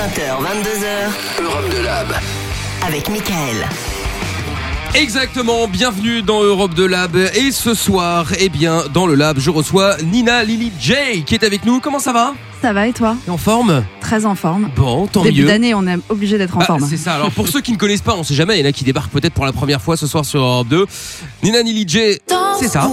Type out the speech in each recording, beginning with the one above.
20h, 22h, Europe de Lab. avec Michael. Exactement, bienvenue dans Europe de Lab et ce soir, eh bien, dans le Lab, je reçois Nina Lily J qui est avec nous. Comment ça va? Ça va et toi? T'es en forme? Très en forme. Bon, tant Début mieux. d'année, on est obligé d'être en Ah, forme. c'est ça. Alors pour ceux qui ne connaissent pas, on sait jamais, il y en a qui débarquent peut-être pour la première fois ce soir sur Europe 2. Nina Lily J, c'est ça.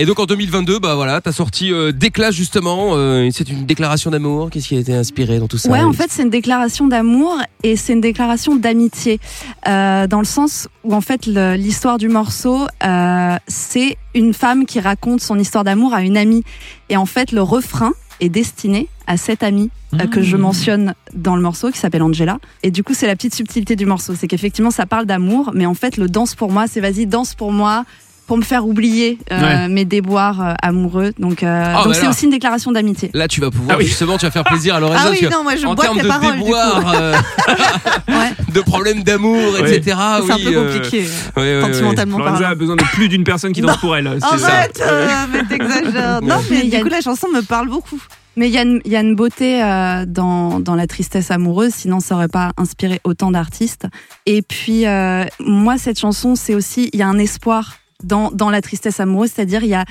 Et donc en 2022, bah voilà, t'as sorti euh, Déclat justement. euh, c'est une déclaration d'amour. Qu'est-ce qui a été inspiré dans tout ça? Ouais, en fait, c'est une déclaration d'amour et c'est une déclaration d'amitié. Euh, dans le sens où, en fait, l'histoire du morceau, euh, c'est une femme qui raconte son histoire d'amour à une amie. Et en fait, le refrain est destiné à cette amie euh, que je mentionne dans le morceau, qui s'appelle Angela. Et du coup, c'est la petite subtilité du morceau. C'est qu'effectivement, ça parle d'amour, mais en fait, le danse pour moi, c'est vas-y, danse pour moi. Pour me faire oublier euh, Ouais. mes déboires euh, amoureux. Donc, euh, Ah, donc bah c'est aussi une déclaration d'amitié. Là, tu vas pouvoir Ah oui. justement, tu vas faire plaisir à Lorenzo. Ah oui, non, moi je en bois termes tes de paroles du coup. déboire, euh, Ouais. de problèmes d'amour, Ouais. etc. C'est un peu euh, compliqué, ouais, ouais, ouais. sentimentalement Lorenza a besoin de plus d'une personne qui danse pour elle. Arrête, euh, mais t'exagères. Non, mais du coup, la chanson me parle beaucoup. Mais il y, a une- il y a une beauté euh, dans, dans la tristesse amoureuse, sinon ça aurait pas inspiré autant d'artistes. Et puis, euh, moi, cette chanson, c'est aussi, il y a un espoir dans, dans la tristesse amoureuse, c'est-à-dire, il y a.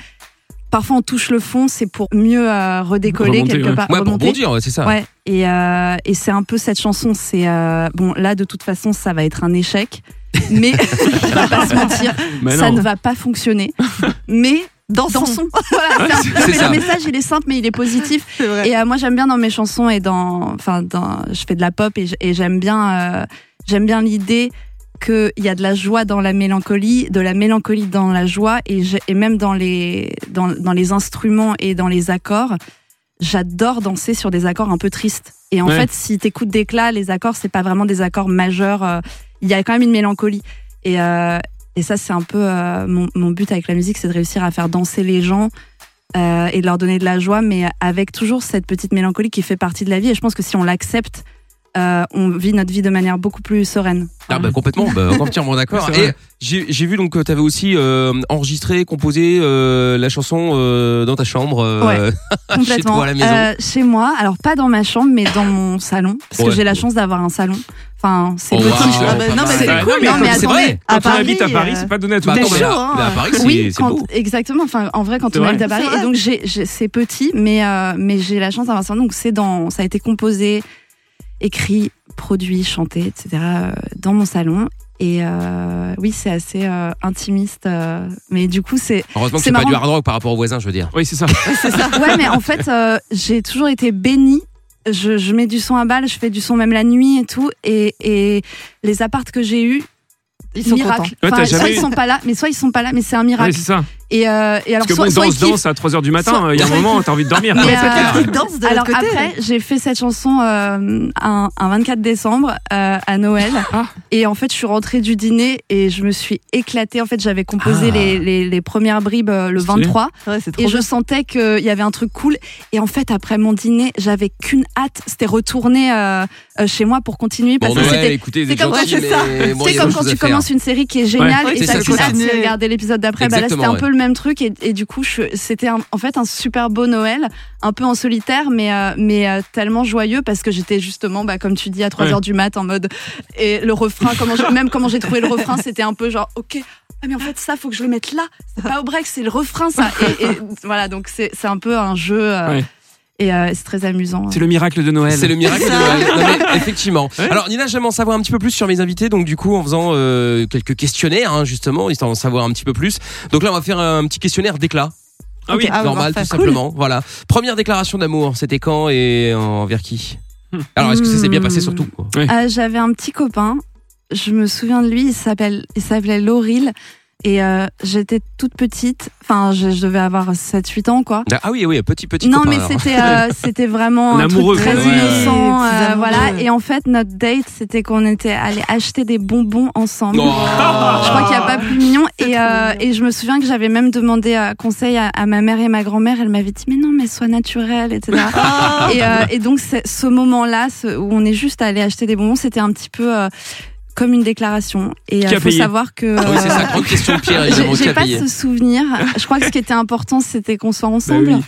Parfois, on touche le fond, c'est pour mieux euh, redécoller Remonter, quelque ouais. part. Ouais, pour remonter. bondir, ouais, c'est ça. Ouais, et, euh, et c'est un peu cette chanson. C'est euh, bon, là, de toute façon, ça va être un échec, mais on va pas se mentir, Mais ça ne va pas fonctionner. Mais Dansons. dansons. Voilà, c'est un- c'est mais ça. le message, il est simple, mais il est positif. C'est vrai. Et euh, moi, j'aime bien dans mes chansons et dans, enfin, dans, je fais de la pop et j'aime bien, euh, j'aime bien l'idée qu'il y a de la joie dans la mélancolie, de la mélancolie dans la joie et, même dans les, dans, dans les instruments et dans les accords. J'adore danser sur des accords un peu tristes. Et en Ouais. fait, si t'écoutes d'éclat, les accords, c'est pas vraiment des accords majeurs. euh, Il y a quand même une mélancolie. Et, euh, et ça, c'est un peu euh, mon, mon but avec la musique, c'est de réussir à faire danser les gens et de leur donner de la joie, mais avec toujours cette petite mélancolie qui fait partie de la vie. Et je pense que si on l'accepte, euh, on vit notre vie de manière beaucoup plus sereine. Ah bah complètement, bah, entièrement d'accord. Et j'ai vu donc que tu avais aussi euh, enregistré, composé euh, la chanson euh, dans ta chambre, euh, chez Complètement. toi à la maison. Euh, chez moi, alors pas dans ma chambre, mais dans mon salon, parce Ouais. que j'ai la chance d'avoir un salon. Enfin, c'est Oh, wow, Ah bah, non, mais c'est cool. non, mais mais c'est attendez, vrai. Quand à on Paris, habite à Paris, c'est pas donné à tout le monde. chaud, hein. à Paris, Oui, quand- beau. exactement. Enfin, en vrai, quand on vrai. habite à Paris, et donc c'est petit, mais euh, mais j'ai la chance d'avoir ça. Donc c'est dans, ça a été composé, écrit, produit, chanté, etc. euh, dans mon salon. Et euh, oui, c'est assez euh, intimiste, euh, mais du coup c'est Heureusement que c'est c'est pas du hard rock par rapport aux voisins, je veux dire. Oui, c'est ça. ouais, mais en fait, euh, j'ai toujours été bénie. Je, je mets du son à balle, je fais du son même la nuit et tout. Et, et les appartes que j'ai eus, Ils sont miracle. Ouais, Enfin, t'as soit jamais ils eu- sont pas là, mais soit ils sont pas là, mais c'est un Ouais, miracle. c'est ça. Et, euh, et alors, Parce que soit, bon, soit danse, danse à 3h du matin, Soit- il y a un moment, t'as envie de dormir. Mais, euh, Ils dansent de alors côté. après, j'ai fait cette chanson euh, un, un 24 décembre euh, à Noël. Ah. Et en fait, je suis rentrée du dîner et je me suis éclatée. En fait, j'avais composé Ah. les, les, les premières bribes euh, le Stylé. 23. Ouais, Et je sentais qu'il y avait un truc cool. Et en fait, après mon dîner, j'avais qu'une hâte. C'était retourner euh, chez moi pour continuer. Parce Bon, que Noël, c'était. c'est comme- gentils, ouais, mais bon, quand tu commences une série qui est géniale Ouais, et t'as qu'une hâte de regarder l'épisode d'après. Bah là, c'était un peu le même truc et, et du coup, je- c'était en fait un super beau Noël, un peu en solitaire, mais euh, mais euh, tellement joyeux parce que j'étais justement, bah, comme tu dis, à 3 Ouais. heures du mat en mode et le refrain, comment j'ai- même comment j'ai trouvé le refrain, c'était un peu genre ok. Ah mais en fait ça faut que je le mette là, c'est pas au break, c'est le refrain ça. Et, et voilà donc c'est c'est un peu un jeu euh, Ouais. Et euh, c'est très amusant. C'est le miracle de Noël. C'est le miracle de. Noël. Non, mais effectivement. Ouais. Alors Nina, j'aime en savoir un petit peu plus sur mes invités, donc du coup en faisant euh, quelques questionnaires hein, justement, histoire d'en savoir un petit peu plus. Donc là, on va faire un petit questionnaire d'éclat. Ah oui. Ah ouais, normal, tout simplement. Voilà. Première déclaration d'amour, c'était quand et envers qui? Alors, est-ce que ça s'est bien passé surtout? Quoi Euh, J'avais un petit copain, je me souviens de lui, il s'appelle, il s'appelait Lauril. Et euh, j'étais toute petite, enfin je, je devais avoir 7-8 ans quoi. Ah oui, oui, petit petit non copain, mais c'était euh, c'était vraiment Un truc très. Ouais, innocent, ouais, ouais. euh, voilà. Et en fait notre date c'était qu'on était allé acheter des bonbons ensemble. Oh. Je crois qu'il n'y a pas plus mignon. Et, euh, mignon. et je me souviens que j'avais même demandé euh, conseil à, à ma mère et ma grand-mère. Elle m'avait dit mais non mais sois naturelle, etc. et, euh, et donc ce moment-là ce- où on est juste allé acheter des bonbons, c'était un petit peu euh, comme une déclaration. Et il a faut savoir que. Ah oui, c'est ça, euh, grande question de Pierre, évidemment, j'ai pas ce souvenir. Je crois que ce qui était important, c'était qu'on soit ensemble.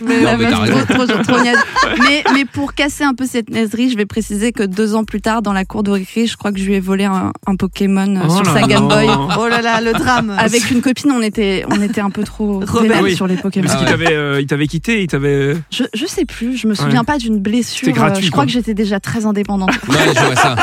Mais, pour casser un peu cette niaiserie, je vais préciser que deux ans plus tard, dans la cour de récré, je crois que je lui ai volé un, un Pokémon euh, Oh sur là sa. Game Boy. Oh là là, le drame. Avec une copine, on était, on était un peu trop vénère Oui. sur les Pokémon. Parce Ah qu'il ouais. t'avait, euh, il t'avait quitté, il t'avait. Je, je sais plus, je me souviens pas d'une blessure. Gratuit, euh, je crois quoi. que j'étais déjà très indépendante. Ouais, je vois ça.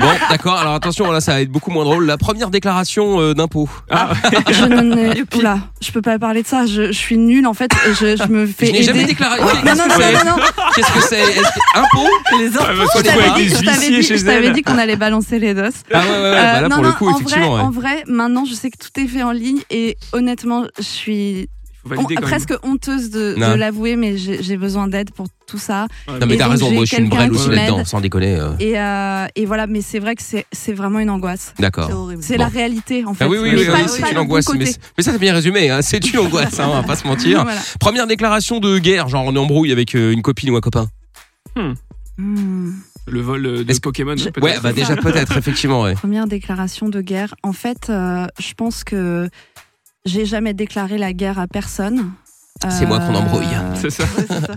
Bon, d'accord. Alors attention, là, ça va être beaucoup moins drôle. La première déclaration euh, d'impôt. Ah, je ne Oula, je peux pas parler de ça. Je, je suis nulle en fait. Je, je me fais Je n'ai jamais déclaré. Non, non, non, non, non, non. Qu'est-ce que c'est? Est-ce que- Impôt Les Ah, parce Je t'avais dit, des je t'avais huissiers dit, chez je t'avais elle. dit qu'on allait balancer les dos. Ah ouais, ouais, ouais. Euh, bah là, non, pour non, le coup, en effectivement. vrai, ouais. en vrai, maintenant, je sais que tout est fait en ligne et honnêtement, je suis Quand presque honteuse de, de Non. l'avouer, mais j'ai j'ai besoin d'aide pour tout ça. Non, mais Et t'as donc, raison. j'ai Moi, je suis une quelqu'un brêle aussi là-dedans, m'aide. sans déconner. euh. Et, euh, et voilà, mais c'est vrai que c'est c'est vraiment une angoisse. D'accord. C'est horrible. C'est Bon. la réalité en fait. Ah oui, oui, Mais oui, pas- oui, pas c'est le une bon angoisse. Mais, côté. c'est- mais ça, c'est bien résumé. Hein. C'est une angoisse, hein, on va pas se mentir. Voilà. Première déclaration de guerre, genre on est en brouille avec euh, une copine ou un copain. Hmm. Le vol euh, de Est-ce- Pokémon. Peut-être. Ouais, bah déjà peut-être, effectivement. Ouais. Première déclaration de guerre. En fait, euh, je pense que j'ai jamais déclaré la guerre à personne. C'est moi qu'on Euh, embrouille. C'est ça. Ouais, c'est ça.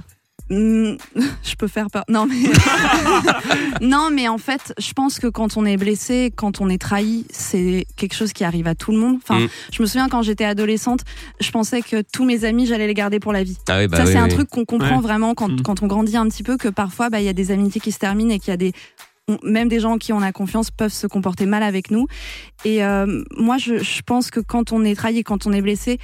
Hmm, je peux faire peur. Non mais non mais en fait, je pense que quand on est blessé, quand on est trahi, c'est quelque chose qui arrive à tout le monde. Enfin, Mm. je me souviens quand j'étais adolescente, je pensais que tous mes amis, j'allais les garder pour la vie. Ah oui, bah ça oui, c'est un truc qu'on comprend Ouais. vraiment quand, Mm. quand on grandit un petit peu que parfois bah, il y a des amitiés qui se terminent et qu'il y a des on- même des gens en qui on a confiance peuvent se comporter mal avec nous. Et euh, moi, je, je pense que quand on est trahi, quand on est blessé,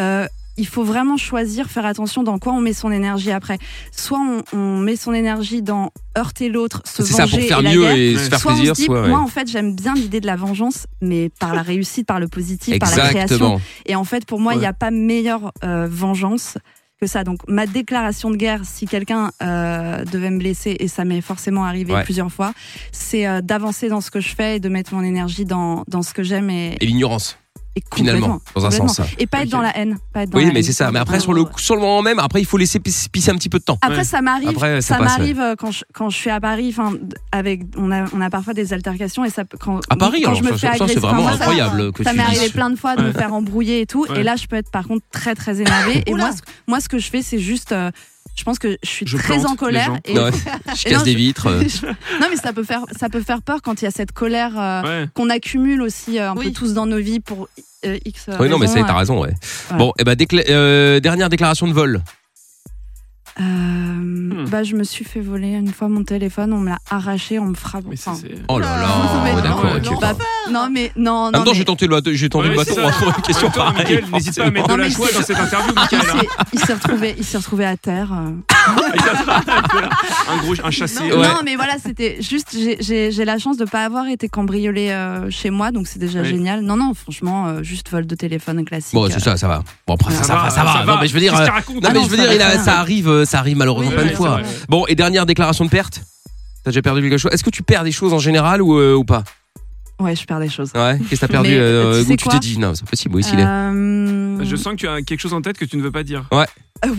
euh, il faut vraiment choisir, faire attention dans quoi on met son énergie après. Soit on, on met son énergie dans heurter l'autre, se C'est ça venger pour faire et la mieux guerre. et se faire Soit on plaisir, se dit, soit. ouais. moi en fait j'aime bien l'idée de la vengeance, mais par la réussite, par le positif, par la création. Et en fait, pour moi, il Ouais. n'y a pas meilleure euh, vengeance que ça. Donc, ma déclaration de guerre, si quelqu'un euh, devait me blesser, et ça m'est forcément arrivé Ouais. plusieurs fois, c'est euh, d'avancer dans ce que je fais et de mettre mon énergie dans, dans ce que j'aime et, Et l'ignorance, et finalement, dans un sens. Et pas être dans la haine. Pas être dans Oui, la mais c'est ça. Mais après, sur le, sur le moment même, après, il faut laisser pis- pisser un petit peu de temps. Après, Ouais. ça m'arrive. Après, ça m'arrive quand je, quand je suis à Paris. Enfin, avec on a on a parfois des altercations et ça quand À Paris, quand alors, je me ça, fais ça, c'est agresser- vraiment enfin, moi, ça- incroyable que Ça tu m'est dises. arrivé plein de fois de me faire embrouiller et tout. Ouais. Et là, je peux être par contre très très énervée. et moi, ce, moi, ce que je fais, c'est juste. euh, je pense que je suis Je très en colère. Et, je casse non, des vitres. non, mais ça peut faire ça peut faire peur quand il y a cette colère euh, Ouais. qu'on accumule aussi euh, un Oui. peu tous dans nos vies pour euh, X. Oui, non, mais t'as raison, ouais. Voilà. Bon, et ben, décla- euh, dernière déclaration de vol. Euh, Hmm. Bah, je me suis fait voler une fois mon téléphone. On me l'a arraché, on me frappe. Mais enfin. Oh là là, d'accord, non, ok. non. bah, non, mais non, En non. même temps, mais- j'ai tenté le bâton, j'ai tendu Ouais, le bâton pour une question En temps, pareille. N'hésite pas à mettre Non, de la mais joie dans cette interview, Non, Mickaël. c'est- il s'est retrouvé, il s'est retrouvé à terre. Un gros, un chassé. Ouais. Non, mais voilà, c'était juste, j'ai- j'ai j'ai la chance de pas avoir été cambriolée euh, chez moi, donc c'est déjà Oui. génial. Non, non, franchement, euh, juste vol de téléphone classique. Bon, c'est ça, ça va. Bon, après, ça, va, ça va. Non, mais je veux dire. Non, mais je veux ça dire, ça arrive, ça arrive malheureusement Oui, plein de ouais, fois. Bon, et dernière déclaration de perte T'as déjà perdu quelque chose Est-ce que tu perds des choses en général ou, euh, ou pas Ouais, je perds des choses. Ouais, qu'est-ce que t'as perdu euh, tu où t'es dit Non, c'est possible, moi aussi, il est. Euh, Je sens que tu as quelque chose en tête que tu ne veux pas dire. euh,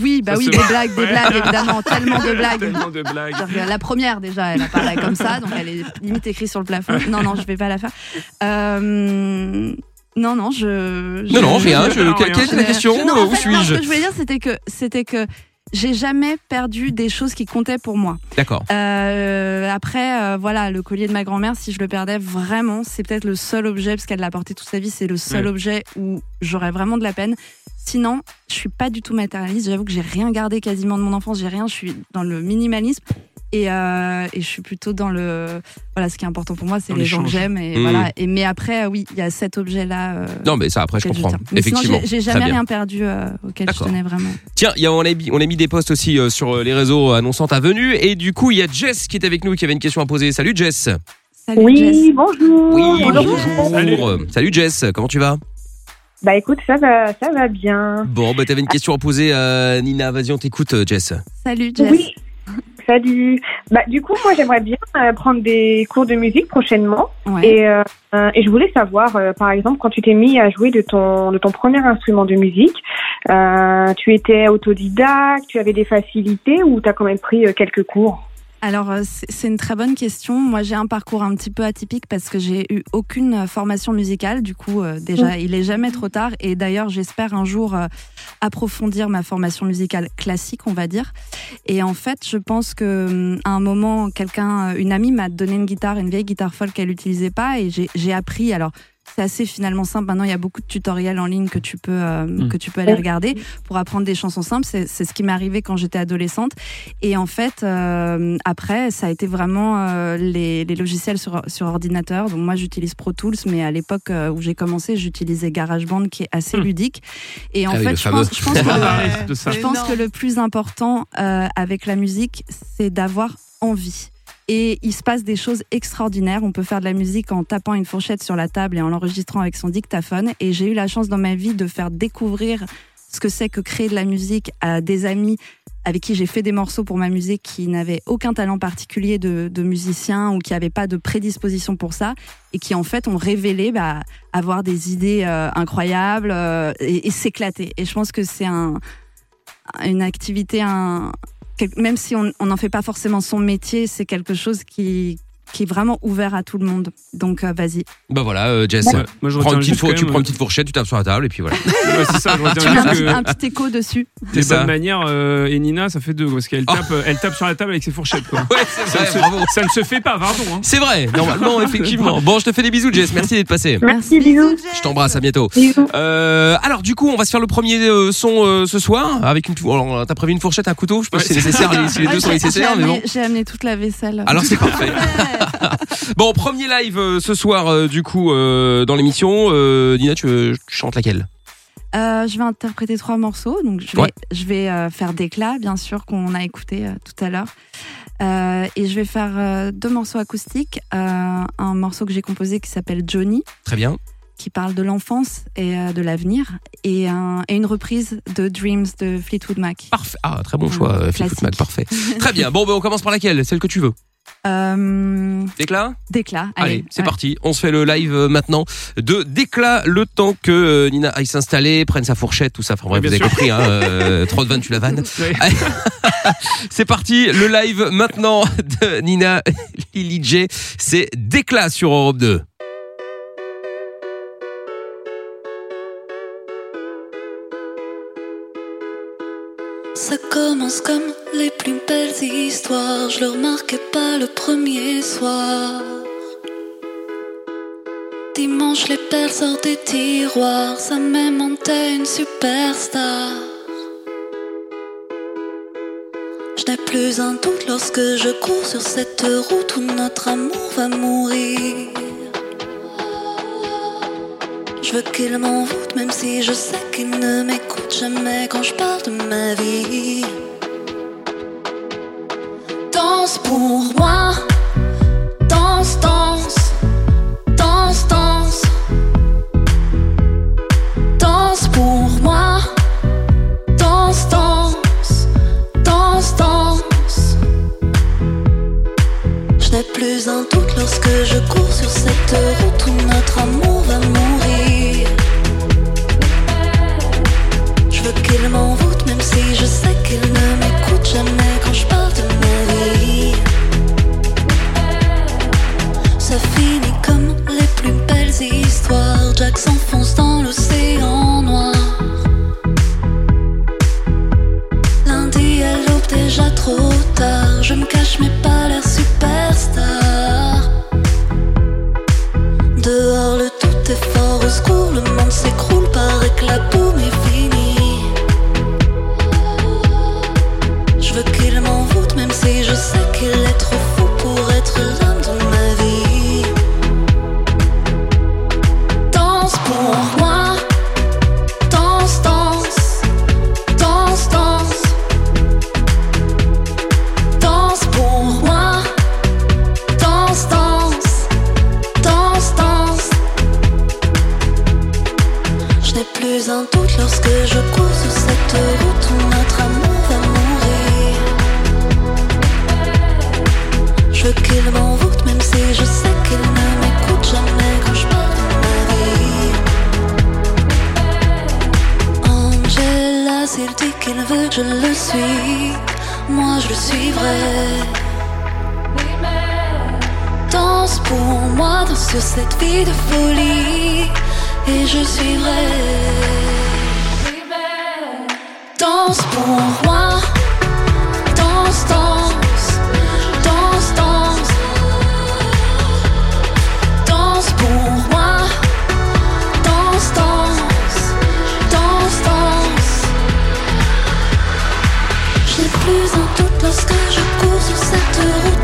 oui, bah Ça oui, des voit. blagues, des Ouais. blagues, évidemment, tellement de blagues. Tellement de blagues. Que La première déjà, elle a parlé comme ça, donc elle est limite écrite sur le plafond. Non, non, je vais pas la faire. Euh, non, non, je. je- Non, non, rien. je- Non, quelle rien. quelle est la question Non, euh, en Où fait, non, ce suis-je que je voulais dire, c'était que c'était que j'ai jamais perdu des choses qui comptaient pour moi. D'accord. Euh, après, euh, voilà, le collier de ma grand-mère, si je le perdais vraiment, c'est peut-être le seul objet, parce qu'elle l'a porté toute sa vie, c'est le seul objet où j'aurais vraiment de la peine. Sinon, je suis pas du tout matérialiste. J'avoue que j'ai rien gardé quasiment de mon enfance. J'ai rien. Je suis dans le minimalisme. Et, euh, et je suis plutôt dans le. Voilà, ce qui est important pour moi, c'est les gens que j'aime. Et Mmh. voilà. Et, mais après, oui, il y a cet objet-là. euh, Non, mais ça, après, je comprends. Mais Effectivement. j'ai- jamais rien perdu euh, auquel je tenais vraiment. Tiens, il y a- on, a mis, on a mis des posts aussi euh, sur les réseaux annonçant ta venue. Et du coup, il y a Jess qui est avec nous qui avait une question à poser. Salut Jess. Salut, Oui, Jess. bonjour. Oui, bonjour. bonjour. Salut Jess, comment tu vas? Bah écoute, ça va, ça va bien. Bon, bah t'avais une question à poser à Nina. Vas-y, on t'écoute, Jess. Salut, Jess. Oui. Salut. Bah du coup, moi j'aimerais bien euh, prendre des cours de musique prochainement Ouais. et euh, et je voulais savoir, euh, par exemple, quand tu t'es mis à jouer de ton de ton premier instrument de musique, euh, tu étais autodidacte, tu avais des facilités ou t'as quand même pris quelques cours? Alors, euh, c'est une très bonne question. Moi, j'ai un parcours un petit peu atypique parce que j'ai eu aucune euh, formation musicale. Du coup, euh, déjà, il est jamais trop tard. Et d'ailleurs, j'espère un jour euh, approfondir ma formation musicale classique, on va dire. Et en fait, je pense que hum, à un moment, quelqu'un, euh, une amie m'a donné une guitare, une vieille guitare folk qu'elle n'utilisait pas, et j'ai j'ai appris. Alors. C'est assez finalement simple. Maintenant, il y a beaucoup de tutoriels en ligne que tu peux euh, Mm. que tu peux aller regarder pour apprendre des chansons simples. C'est ce qui m'est arrivé quand j'étais adolescente. Et en fait, euh, après, ça a été vraiment euh, les, les logiciels sur, sur ordinateur. Donc moi, j'utilise Pro Tools, mais à l'époque où j'ai commencé, j'utilisais GarageBand, qui est assez Hmm. ludique. Et en Ah oui, fait, je pense, je que, je pense le plus important euh, avec la musique, c'est d'avoir envie. Et il se passe des choses extraordinaires. On peut faire de la musique en tapant une fourchette sur la table et en l'enregistrant avec son dictaphone. Et j'ai eu la chance dans ma vie de faire découvrir ce que c'est que créer de la musique à des amis avec qui j'ai fait des morceaux pour ma musique qui n'avaient aucun talent particulier de, musicien ou qui n'avaient pas de prédisposition pour ça et qui en fait ont révélé bah, avoir des idées euh, incroyables euh, et, et s'éclater. Et je pense que c'est un, une activité, un, même si on n'en fait pas forcément son métier, c'est quelque chose qui, qui est vraiment ouvert à tout le monde. Donc euh, vas-y. Bah voilà, euh, Jess. Ouais, moi, je Prends une retiens petite juste four- quand tu prends une petite fourchette, tu tapes sur la table et puis voilà. Ouais, c'est ça, je Tu un, un petit écho dessus. des bonnes manières euh, et Nina, ça fait deux parce qu'elle Oh. tape, euh, elle tape sur la table avec ses fourchettes. Quoi. Ouais, c'est Ça, ne vrai, se, bravo. ça ne se fait pas, pardon. hein. C'est vrai, normalement, effectivement. Bon, je te fais des bisous, Jess. Merci d'être passé. Merci, bisous. Je t'embrasse, à bientôt. Euh, alors, du coup, on va se faire le premier euh, son euh, ce soir avec une. Alors, t'as prévu une fourchette, un couteau? Je sais pas si c'est nécessaire, les- si les deux sont j'ai- j'ai nécessaires, mais bon. J'ai amené toute la vaisselle. Alors, c'est parfait. Bon, premier live euh, ce soir, euh, du coup, euh, dans l'émission. Euh, Nina, tu, veux- tu chantes laquelle? Euh, je vais interpréter trois morceaux. Donc, je vais, Ouais. je vais euh, faire d'éclat, bien sûr, qu'on a écouté euh, tout à l'heure. Euh, et je vais faire euh, deux morceaux acoustiques. Euh, un morceau que j'ai composé qui s'appelle Johnny, Très bien. qui parle de l'enfance et euh, de l'avenir. Et, un- et une reprise de Dreams de Fleetwood Mac. Parfait. Ah, très bon choix, euh, Fleetwood classique. Mac, parfait. Très bien. Bon, ben, on commence par laquelle? Celle que tu veux. Euh, Déclat d'éclat. Allez, c'est ouais. parti. On se fait le live euh, maintenant de Déclat, le temps que euh, Nina aille s'installer, prenne sa fourchette, tout ça. Enfin bref, vous avez sûr. compris, hein, euh, trop de vannes, tu la vannes. Ouais. C'est parti, le live maintenant de Nina Lily J. C'est Déclat sur Europe 2. Ça commence comme les plus belles histoires. Je le remarquais pas le premier soir. Dimanche, les perles sortent des tiroirs. Ça m'aimantait une superstar. Je n'ai plus un doute lorsque je cours sur cette route où notre amour va mourir. Je veux qu'il m'envoûte même si je sais qu'il ne m'écoute jamais quand je parle de ma vie. Pour moi, suis, moi je le suivrai. Danse pour moi, danse sur cette vie de folie, et je suivrai. Danse pour moi. Lorsque je cours sur cette route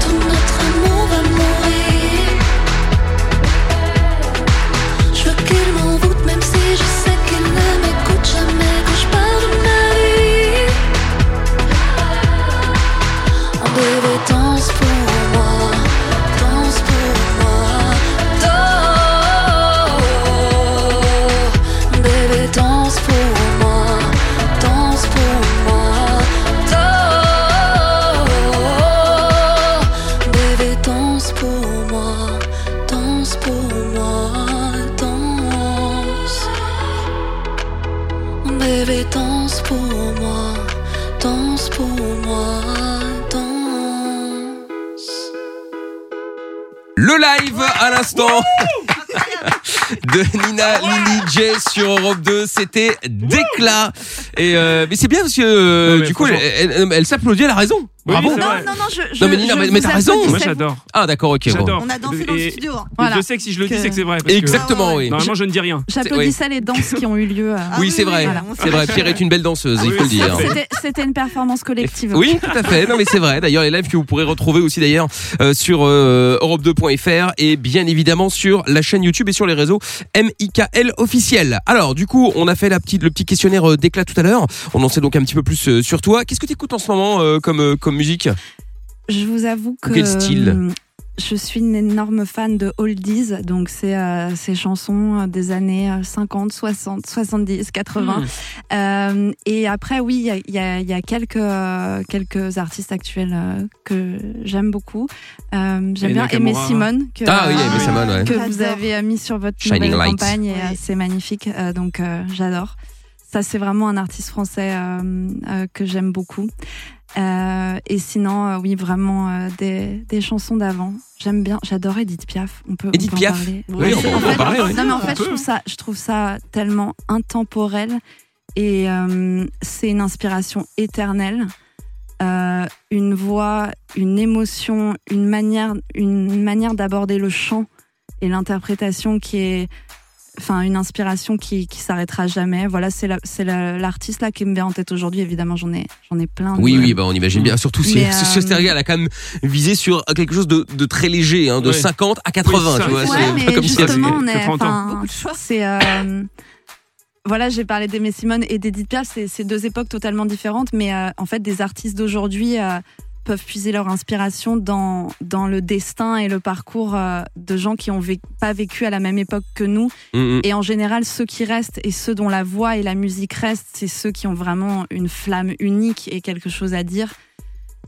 Le live à l'instant de Nina Lily J sur Europe 2, c'était d'éclat. Et euh, mais c'est bien parce que euh, du coup elle, franchement- elle- elle s'applaudit, elle a raison. Oui, Bravo. Non, non, non, je. je Non, mais Nina, je mais- t'as raison. Moi j'adore. Ah d'accord, ok. bon. On a dansé dans le studio. hein. Voilà. Je sais que si je le dis, c'est que c'est vrai. parce que Exactement, oui. Normalement, je ne dis rien. J'applaudissais les danses qui ont eu lieu. euh, Ah oui, c'est vrai. voilà. C'est vrai. Pierre est une belle danseuse, il oui, faut le dire. C'était une performance collective. Oui, tout à fait. Non, mais c'est vrai. D'ailleurs, les lives que vous pourrez retrouver aussi d'ailleurs euh, sur euh, Europe2.fr et bien évidemment sur la chaîne YouTube et sur les réseaux MIKL officiel. Alors, du coup, on a fait la petite, le petit questionnaire euh, d'éclat tout à l'heure. On en sait donc un petit peu plus euh, sur toi. Qu'est-ce que tu écoutes en ce moment euh, comme comme musique? Je vous avoue que. Quel style? Je suis une énorme fan de oldies, donc c'est euh, ces chansons euh, des années euh, 50, 60, 70, 80. Hmm. Euh, et après, oui, il y a, il y a- il y a quelques, euh, quelques artistes actuels euh, que j'aime beaucoup. Euh, j'aime bien Aimé Nakamura. Simone, que, Ah oui, euh, Aimé Simone, ouais. que vous avez euh, mis sur votre Shining nouvelle campagne, et Oui. euh, c'est magnifique. Euh, donc, euh, j'adore. Ça, c'est vraiment un artiste français euh, euh, que j'aime beaucoup. Euh, et sinon, euh, oui, vraiment euh, des, des chansons d'avant. J'aime bien, j'adore Edith Piaf. On peut, on Edith peut en Piaf parler. Oui, on peut- En parler, oui. Non, mais en fait, je trouve ça, je trouve ça tellement intemporel et c'est une inspiration éternelle. Une voix, une émotion, une manière, une manière d'aborder le chant et l'interprétation qui est, enfin, une inspiration qui, qui s'arrêtera jamais. Voilà, c'est la- c'est la- l'artiste là qui me vient en tête aujourd'hui. Évidemment, j'en ai, j'en ai plein. Oui, mais- oui, bah on imagine bien. Surtout si ce euh, elle a quand même visé sur quelque chose de, de très léger, hein, de Ouais. 50 à 80, Oui, tu vois. ouais, c'est Ouais, pas mais comme justement, on est. 30 ans. enfin, Beaucoup de choix. C'est. euh, voilà, j'ai parlé d'Aimé Simone et d'Edith Piaf, c'est c'est deux époques totalement différentes, mais euh, en fait, des artistes d'aujourd'hui euh, peuvent puiser leur inspiration dans, dans le destin et le parcours euh, de gens qui ont vé- pas vécu à la même époque que nous. Mm, mm. Et en général, ceux qui restent et ceux dont la voix et la musique restent, c'est ceux qui ont vraiment une flamme unique et quelque chose à dire.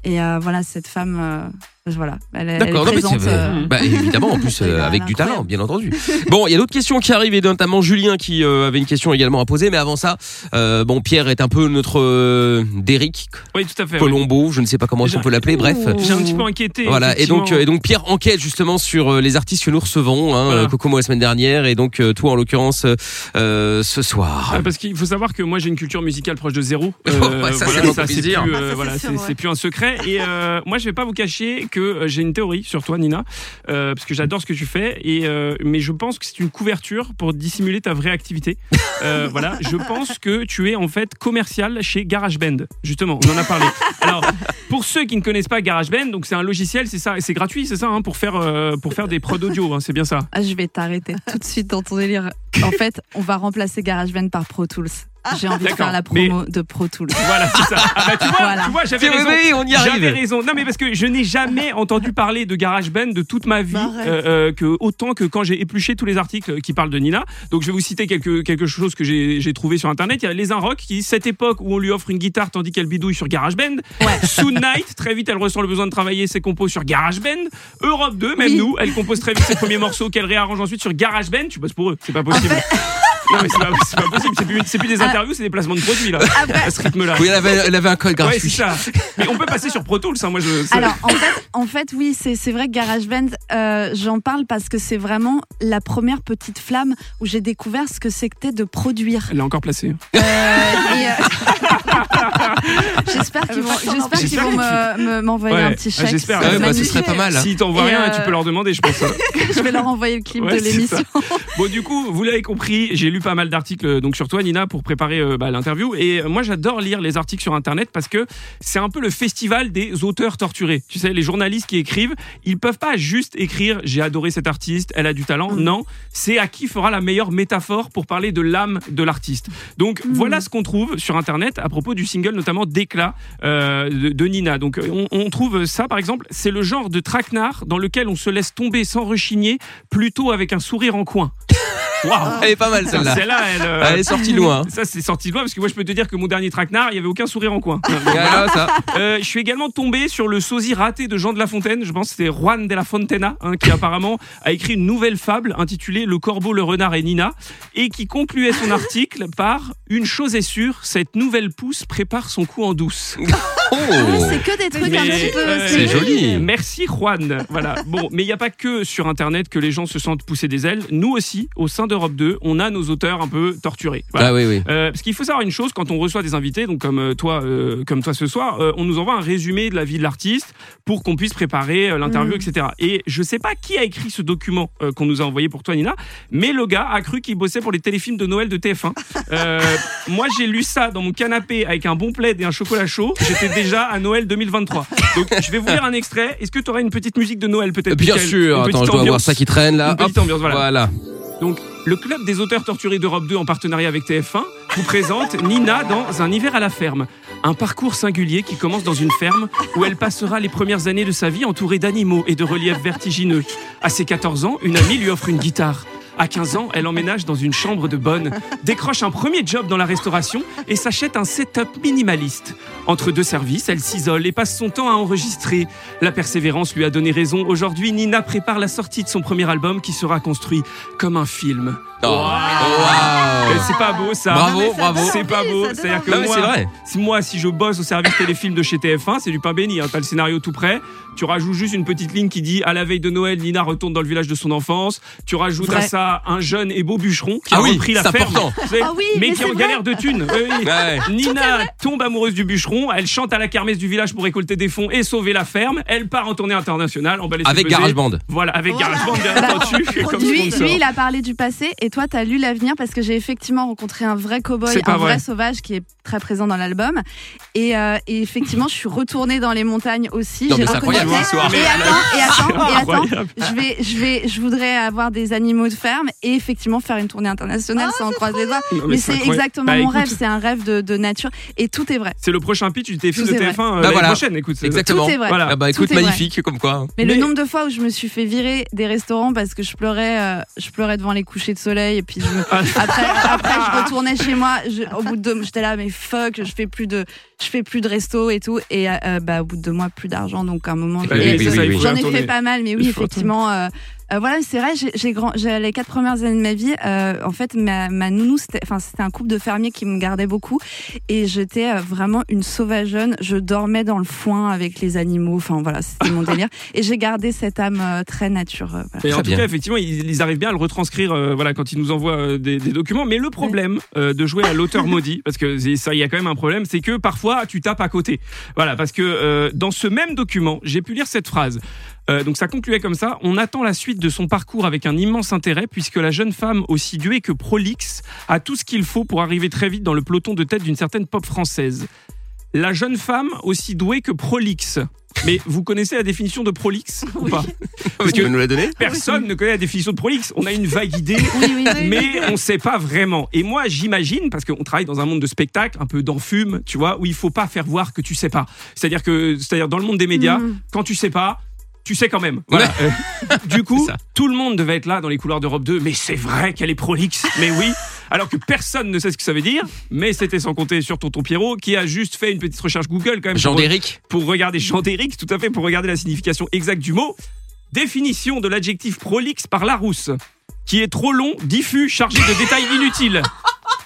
Et euh, voilà, cette femme, euh, voilà, D'accord, non, mais c'est présente. vrai. euh, Bah, évidemment, en plus, euh, avec du talent, bien entendu. Bon, il y a d'autres questions qui arrivent, et notamment Julien qui euh, avait une question également à poser, mais avant ça, euh, bon, Pierre est un peu notre euh, Derrick Oui, tout à fait. oui. Colombo, je ne sais pas comment on peut l'appeler, bref. J'ai un petit peu inquiété. Voilà, et donc, euh, et donc Pierre enquête justement sur euh, les artistes que nous recevons, hein, Voilà. Kokomo la semaine dernière, et donc euh, toi en l'occurrence ce soir. Ah, parce qu'il faut savoir que moi j'ai une culture musicale proche de zéro. Ça, c'est voilà, c'est plus, Ah, euh, voilà, ouais. plus un secret. Et euh, moi je vais pas vous cacher que euh, j'ai une théorie sur toi, Nina, euh, parce que j'adore ce que tu fais. Et euh, mais je pense que c'est une couverture pour dissimuler ta vraie activité. Euh, voilà, je pense que tu es en fait commercial chez GarageBand. Justement, on en a parlé. Alors pour ceux qui ne connaissent pas GarageBand, donc c'est un logiciel, c'est ça, c'est gratuit, c'est ça, hein, pour faire pour faire des prods audio, hein, c'est bien ça. Ah, je vais t'arrêter tout de suite dans ton délire. En fait, on va remplacer GarageBand par Pro Tools. J'ai envie de faire la promo de Pro Tools. Voilà, c'est ça. Ah, bah, tu vois, Voilà. tu vois, j'avais raison. oui, oui, on y J'avais raison. Non, mais parce que je n'ai jamais entendu parler de GarageBand de toute ma vie, Bah, euh, euh, que autant que quand j'ai épluché tous les articles qui parlent de Nina. Donc, je vais vous citer quelque, quelque chose que j'ai trouvé sur Internet. Il y a Les Rock qui dit cette époque où on lui offre une guitare tandis qu'elle bidouille sur GarageBand. Soon Night, très vite, elle ressent le besoin de travailler ses compos sur GarageBand. Europe 2, même Oui. nous, elle compose très vite ses premiers morceaux qu'elle réarrange ensuite sur GarageBand. Tu bosses pour eux, c'est pas possible. Non, mais c'est pas, c'est pas possible. C'est plus, c'est plus des Ah. interviews, c'est des placements de produits, là. Après- À ce rythme-là. Oui, elle avait, elle avait un code Ouais, c'est gratuit. ça. Mais on peut passer sur Pro Tools, hein, moi je. ça- Alors en fait, en fait oui, c'est c'est vrai que GarageBand, euh, j'en parle parce que c'est vraiment la première petite flamme où j'ai découvert ce que c'était de produire. Elle est encore placée. Euh, et, euh, J'espère qu'ils vont, j'espère qu'ils vont me- me- m'envoyer Ouais. un petit Ah, chèque. j'espère. Ouais, bah, ce magnifique. serait pas mal. S'ils t'envoient Et, rien, euh, tu peux leur demander, je pense. Je vais leur envoyer le clip Ouais, de c'est l'émission. Bon, du coup, vous l'avez compris, j'ai lu pas mal d'articles euh, donc sur toi, Nina, pour préparer euh, bah, l'interview. Et euh, moi, j'adore lire les articles sur Internet parce que c'est un peu le festival des auteurs torturés. Tu sais, les journalistes qui écrivent, ils peuvent pas juste écrire j'ai adoré cet artiste, elle a du talent. Mm. Non, c'est à qui fera la meilleure métaphore pour parler de l'âme de l'artiste. Donc Mm. voilà ce qu'on trouve sur Internet à propos du single, notamment Déclat euh, de, de Nina. Donc on, on trouve ça, par exemple, c'est le genre de traquenard dans lequel on se laisse tomber sans rechigner, plutôt avec un sourire en coin. Waouh Elle est pas mal celle-là. Celle-là, elle, euh, Elle est sortie loin. hein. ça c'est sorti de loin parce que moi je peux te dire que mon dernier traquenard, il y avait aucun sourire en coin. Voilà, ça. Euh, je suis également tombé sur le sosie raté de Jean de La Fontaine. Je pense que c'était Juan de la Fontena hein, qui apparemment a écrit une nouvelle fable intitulée Le corbeau, le renard et Nina et qui concluait son article par Une chose est sûre, cette nouvelle pousse prépare son coup en douce. Oh. Ah, c'est que des trucs un petit peu. C'est joli. Merci Juan. Voilà. Bon, mais il n'y a pas que sur Internet que les gens se sentent pousser des ailes. Nous aussi, au sein d'Europe 2, on a nos auteurs un peu torturés. Voilà. Ah oui, oui. Euh, parce qu'il faut savoir une chose, quand on reçoit des invités, donc comme euh, toi, euh, comme toi ce soir, euh, on nous envoie un résumé de la vie de l'artiste pour qu'on puisse préparer euh, l'interview, Mm. etc. Et je sais pas qui a écrit ce document euh, qu'on nous a envoyé pour toi, Nina, mais le gars a cru qu'il bossait pour les téléfilms de Noël de TF1. Euh, moi, j'ai lu ça dans mon canapé avec un bon plaid et un chocolat chaud. J'étais déjà à Noël 2023. Donc, je vais vous lire un extrait. Est-ce que tu auras une petite musique de Noël peut-être Bien sûr. Attends, petite je dois avoir ambiance ça qui traîne là. Une petite Hop. ambiance, voilà. Voilà. Donc, le club des auteurs torturés d'Europe 2 en partenariat avec TF1 vous présente Nina dans Un hiver à la ferme. Un parcours singulier qui commence dans une ferme où elle passera les premières années de sa vie entourée d'animaux et de reliefs vertigineux. À ses 14 ans, une amie lui offre une guitare. À 15 ans, elle emménage dans une chambre de bonne, décroche un premier job dans la restauration et s'achète un setup minimaliste. Entre deux services, elle s'isole et passe son temps à enregistrer. La persévérance lui a donné raison. Aujourd'hui, Nina prépare la sortie de son premier album qui sera construit comme un film. Oh. C'est pas beau ça. Bravo, ça bravo. C'est pas beau. ça donne C'est-à-dire que Non, mais moi, c'est vrai. si moi, si je bosse au service téléfilm de chez TF1, c'est du pain béni. Hein. T'as le scénario tout prêt. Tu rajoutes juste une petite ligne qui dit à la veille de Noël, Nina retourne dans le village de son enfance. Tu rajoutes à ça un jeune et beau bûcheron qui Ah a oui, repris la ferme. Ah oui, mais mais qui est en galère de thunes. Oui, oui. Ouais. Nina tombe amoureuse du bûcheron, elle chante à la kermesse du village pour récolter des fonds et sauver la ferme. Elle part en tournée internationale, emballée Avec GarageBand. Voilà, avec Voilà. GarageBand bien entendu lui, il a parlé du passé et toi, tu as lu l'avenir parce que j'ai effectivement rencontré un vrai cow-boy, un vrai. vrai. sauvage qui est très présent dans l'album. Et, euh, et effectivement, je suis retournée dans les montagnes aussi. Non, J'ai incroyable. Et attends, et attends, et attends. Je vais, je vais, je voudrais avoir des animaux de ferme et effectivement faire une tournée internationale Ah, sans croiser les doigts. Non, Mais c'est exactement Bah, mon écoute, rêve. C'est un rêve de, de nature et tout est vrai. C'est le prochain pitch du téléfilm Tout de est vrai. TF1 euh, Bah voilà. prochaine. Écoute, c'est- Exactement. Tout est vrai. Voilà. Ah bah écoute, Tout est vrai. magnifique comme quoi. Mais, Mais- le nombre de fois où je me suis fait virer des restaurants parce que je pleurais, euh, je pleurais devant les couchers de soleil et puis je Ah. après, après je retournais chez moi. je- au bout de deux, j'étais là mais fuck, je fais plus de, je fais plus de resto et tout et euh, bah au bout de deux mois plus d'argent donc à un moment. Il faut J'en ai fait pas mal mais oui effectivement. euh, euh, voilà, c'est vrai, j'ai- j'ai grand, j'ai les quatre premières années de ma vie. euh, en fait, ma, ma nounou, c'était, enfin, c'était un couple de fermiers qui me gardait beaucoup, et j'étais euh, vraiment une sauvageonne. Je dormais dans le foin avec les animaux. Enfin, voilà, c'était mon délire. Et j'ai gardé cette âme euh, très nature. euh, voilà. Et en tout bien. cas, effectivement, ils, ils arrivent bien à le retranscrire euh, voilà, quand ils nous envoient euh, des, des documents. Mais le problème euh, de jouer à l'auteur maudit, parce que c'est- ça, il y a quand même un problème, c'est que parfois tu tapes à côté. Voilà, parce que euh, dans ce même document, j'ai pu lire cette phrase. Euh, donc ça concluait comme ça. On attend la suite de son parcours avec un immense intérêt, puisque la jeune femme, aussi douée que prolixe, a tout ce qu'il faut pour arriver très vite dans le peloton de tête d'une certaine pop française. La jeune femme, aussi douée que prolixe. Mais vous connaissez la définition de prolixe ou pas? Parce que- nous l'a donné Personne ne connaît la définition de prolixe. On a une vague idée, Oui, oui, oui. mais on ne sait pas vraiment. Et moi, j'imagine, parce qu'on travaille dans un monde de spectacle, un peu d'enfume, tu vois, où il faut pas faire voir que tu sais pas. C'est-à-dire que, c'est-à-dire dans le monde des médias, Mm. quand tu sais pas, tu sais quand même. Voilà. Du coup, tout le monde devait être là dans les couloirs d'Europe 2. Mais c'est vrai qu'elle est prolixe. Mais oui. Alors que personne ne sait ce que ça veut dire. Mais c'était sans compter sur Tonton Pierrot, qui a juste fait une petite recherche Google quand même. Jean pour- d'Éric pour regarder Jean d'Éric, tout à fait, pour regarder la signification exacte du mot. Définition de l'adjectif prolixe par Larousse. qui est trop long, diffus, chargé de détails inutiles.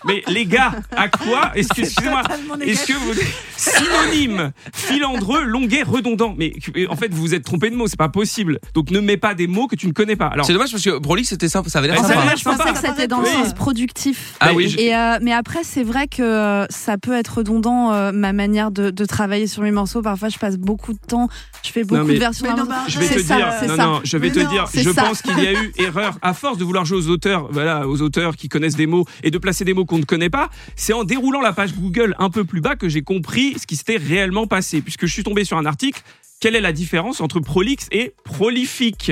Mais les gars, à quoi Est-ce que, excusez-moi, est-ce que vous synonyme, filandreux, longuet, redondant Mais en fait, vous vous êtes trompé de mots, c'est pas possible. Donc ne mets pas des mots que tu ne connais pas. Alors, C'est dommage parce que prolixe c'était sympa, ça avait l'air ça sympa. avait l'air je pensais que c'était dans le Oui. sens productif. Ah Mais oui. je- Et euh, mais après, c'est vrai que euh, ça peut être redondant euh, ma manière de, de travailler sur mes morceaux. Parfois, je passe beaucoup de temps, je fais beaucoup mais- de versions. Non, bah, Je vais te ça, dire, non, ça. non, je vais Mais te non, dire, je ça. pense qu'il y a eu erreur à force de vouloir jouer aux auteurs, voilà, aux auteurs qui connaissent des mots et de placer des mots qu'on ne connaît pas. C'est en déroulant la page Google un peu plus bas que j'ai compris ce qui s'était réellement passé, puisque je suis tombé sur un article. Quelle est la différence entre prolixe et prolifique?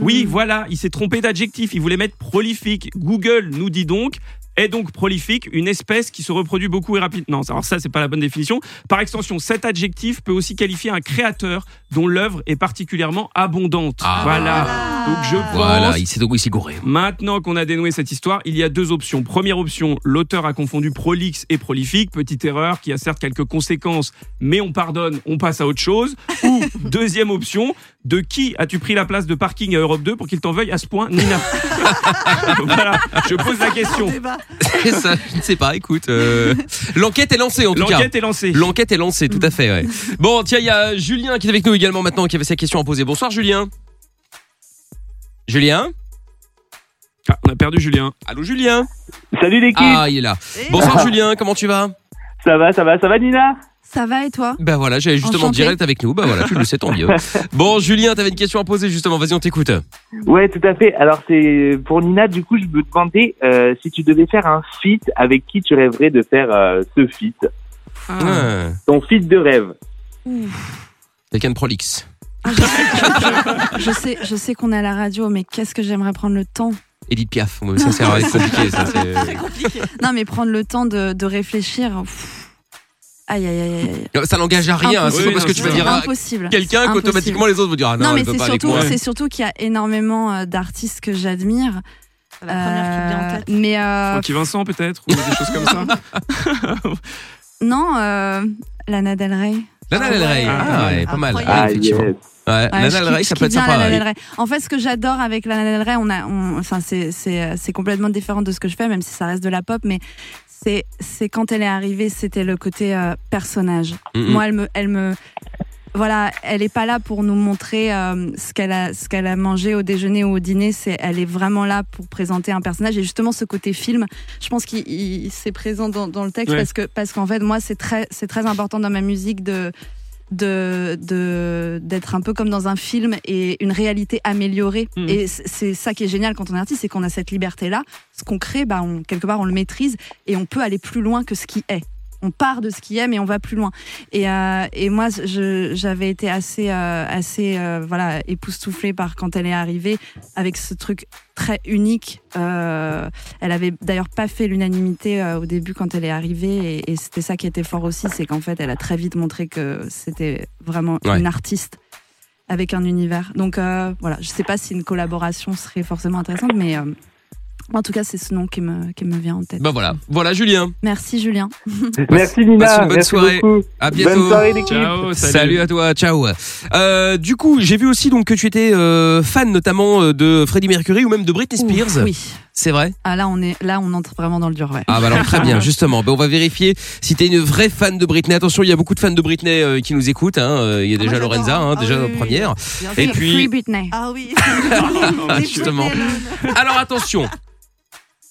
Oui, voilà, il s'est trompé d'adjectif. Il voulait mettre prolifique. Google nous dit donc est donc prolifique, une espèce qui se reproduit beaucoup et rapidement. Non, alors ça, c'est pas la bonne définition. Par extension, cet adjectif peut aussi qualifier un créateur dont l'œuvre est particulièrement abondante. Ah. voilà. Donc je pense. Voilà, il s'est donc il s'est gouré. Maintenant qu'on a dénoué cette histoire, il y a deux options. Première option, l'auteur a confondu prolixe et prolifique, petite erreur qui a certes quelques conséquences, mais on pardonne, on passe à autre chose. Ou deuxième option, de qui as-tu pris la place de parking à Europe 2 pour qu'il t'en veuille à ce point, Nina? Voilà, je pose la question. C'est ça, je ne sais pas, écoute. euh, L'enquête est lancée en tout cas. L'enquête est lancée. L'enquête est lancée, tout à fait. Ouais. Bon, tiens, il y a Julien qui est avec nous également maintenant, qui avait sa question à poser. Bonsoir Julien. Julien Ah, on a perdu Julien. Allô Julien Salut l'équipe, Ah, il est là. Bonsoir Julien, comment tu vas? Ça va, ça va, ça va Nina? Ça va et toi Ben voilà, j'allais justement Enchanté. direct avec nous. Ben voilà, tu le sais, tant mieux. Bon, Julien, t'avais une question à poser justement. Vas-y, on t'écoute. Ouais, tout à fait. Alors c'est pour Nina, du coup, je me demandais euh, si tu devais faire un feat, avec qui tu rêverais de faire euh, ce feat, Ah, ton feat de rêve. Quelqu'un de prolixe. Ah, je sais, je sais, je sais qu'on est à la radio, mais qu'est-ce que j'aimerais prendre le temps? Edith Piaf. Ça, c'est vrai, c'est compliqué. Ça, c'est- Non, mais prendre le temps de, de réfléchir. pff. Aïe, aïe, aïe, aïe. Ça n'engage à rien. hein. C'est Oui, pas parce que tu vas dire à quelqu'un qu'automatiquement les autres vont dire ah non, Non, mais c'est surtout, c'est surtout qu'il y a énormément euh, d'artistes que j'admire. La première qui vient en Euh, tête. Mais euh, Francky Vincent peut-être ou des choses comme ça. non, euh, Lana Del Rey. Lana Del Rey. Ah, Ah, ouais, pas mal. Ah, Ah effectivement. yes. Ouais, Lana Del Rey, ça peut être sympa. Lana ouais. Del Rey. En fait, ce que j'adore avec Lana Del Rey, on a, on- enfin, c'est, c'est, euh, c'est complètement différent de ce que je fais, même si ça reste de la pop, mais c'est, c'est quand elle est arrivée, c'était le côté euh, personnage. Moi, elle me, elle me, voilà, elle est pas là pour nous montrer euh, ce qu'elle a, ce qu'elle a mangé au déjeuner ou au dîner. C'est, elle est vraiment là pour présenter un personnage. Et justement, ce côté film, je pense qu'il il- c'est présent dans, dans le texte Ouais. parce que, parce qu'en fait, moi, c'est très, c'est très important dans ma musique de de de- d'être un peu comme dans un film et une réalité améliorée. Mhm. et c'est ça qui est génial quand on est artiste c'est qu'on a cette liberté là ce qu'on crée bah on, quelque part on le maîtrise et on peut aller plus loin que ce qui est on part de ce qui est mais on va plus loin. Et, euh, et moi j'avais été assez euh, assez euh, voilà époustouflée par quand elle est arrivée avec ce truc très unique. Euh, elle avait d'ailleurs pas fait l'unanimité euh, au début quand elle est arrivée et, et c'était ça qui était fort aussi c'est qu'en fait elle a très vite montré que c'était vraiment Ouais. une artiste avec un univers. Donc euh, voilà je sais pas si une collaboration serait forcément intéressante mais euh, en tout cas c'est ce nom qui me, qui me vient en tête Bah voilà, voilà Julien. merci Julien Merci Nina, passe une bonne merci soirée. beaucoup. À bientôt. Bonne soirée l'équipe. Ciao, Salut. salut. à toi, ciao. Euh, du coup, j'ai vu aussi donc que tu étais euh, fan notamment euh, de Freddie Mercury ou même de Britney Spears. Ouf, oui C'est vrai? Ah là on est là on entre vraiment dans le dur ouais Ah bah alors très bien, justement. Ben, on va vérifier si t'es une vraie fan de Britney. Attention, il y a beaucoup de fans de Britney euh, qui nous écoutent. hein. Il y a Ah, déjà j'adore. Lorenza, hein, Ah déjà oui, première. Bien Et sûr. puis- Free Britney Ah oui. Ah, justement. Alors attention,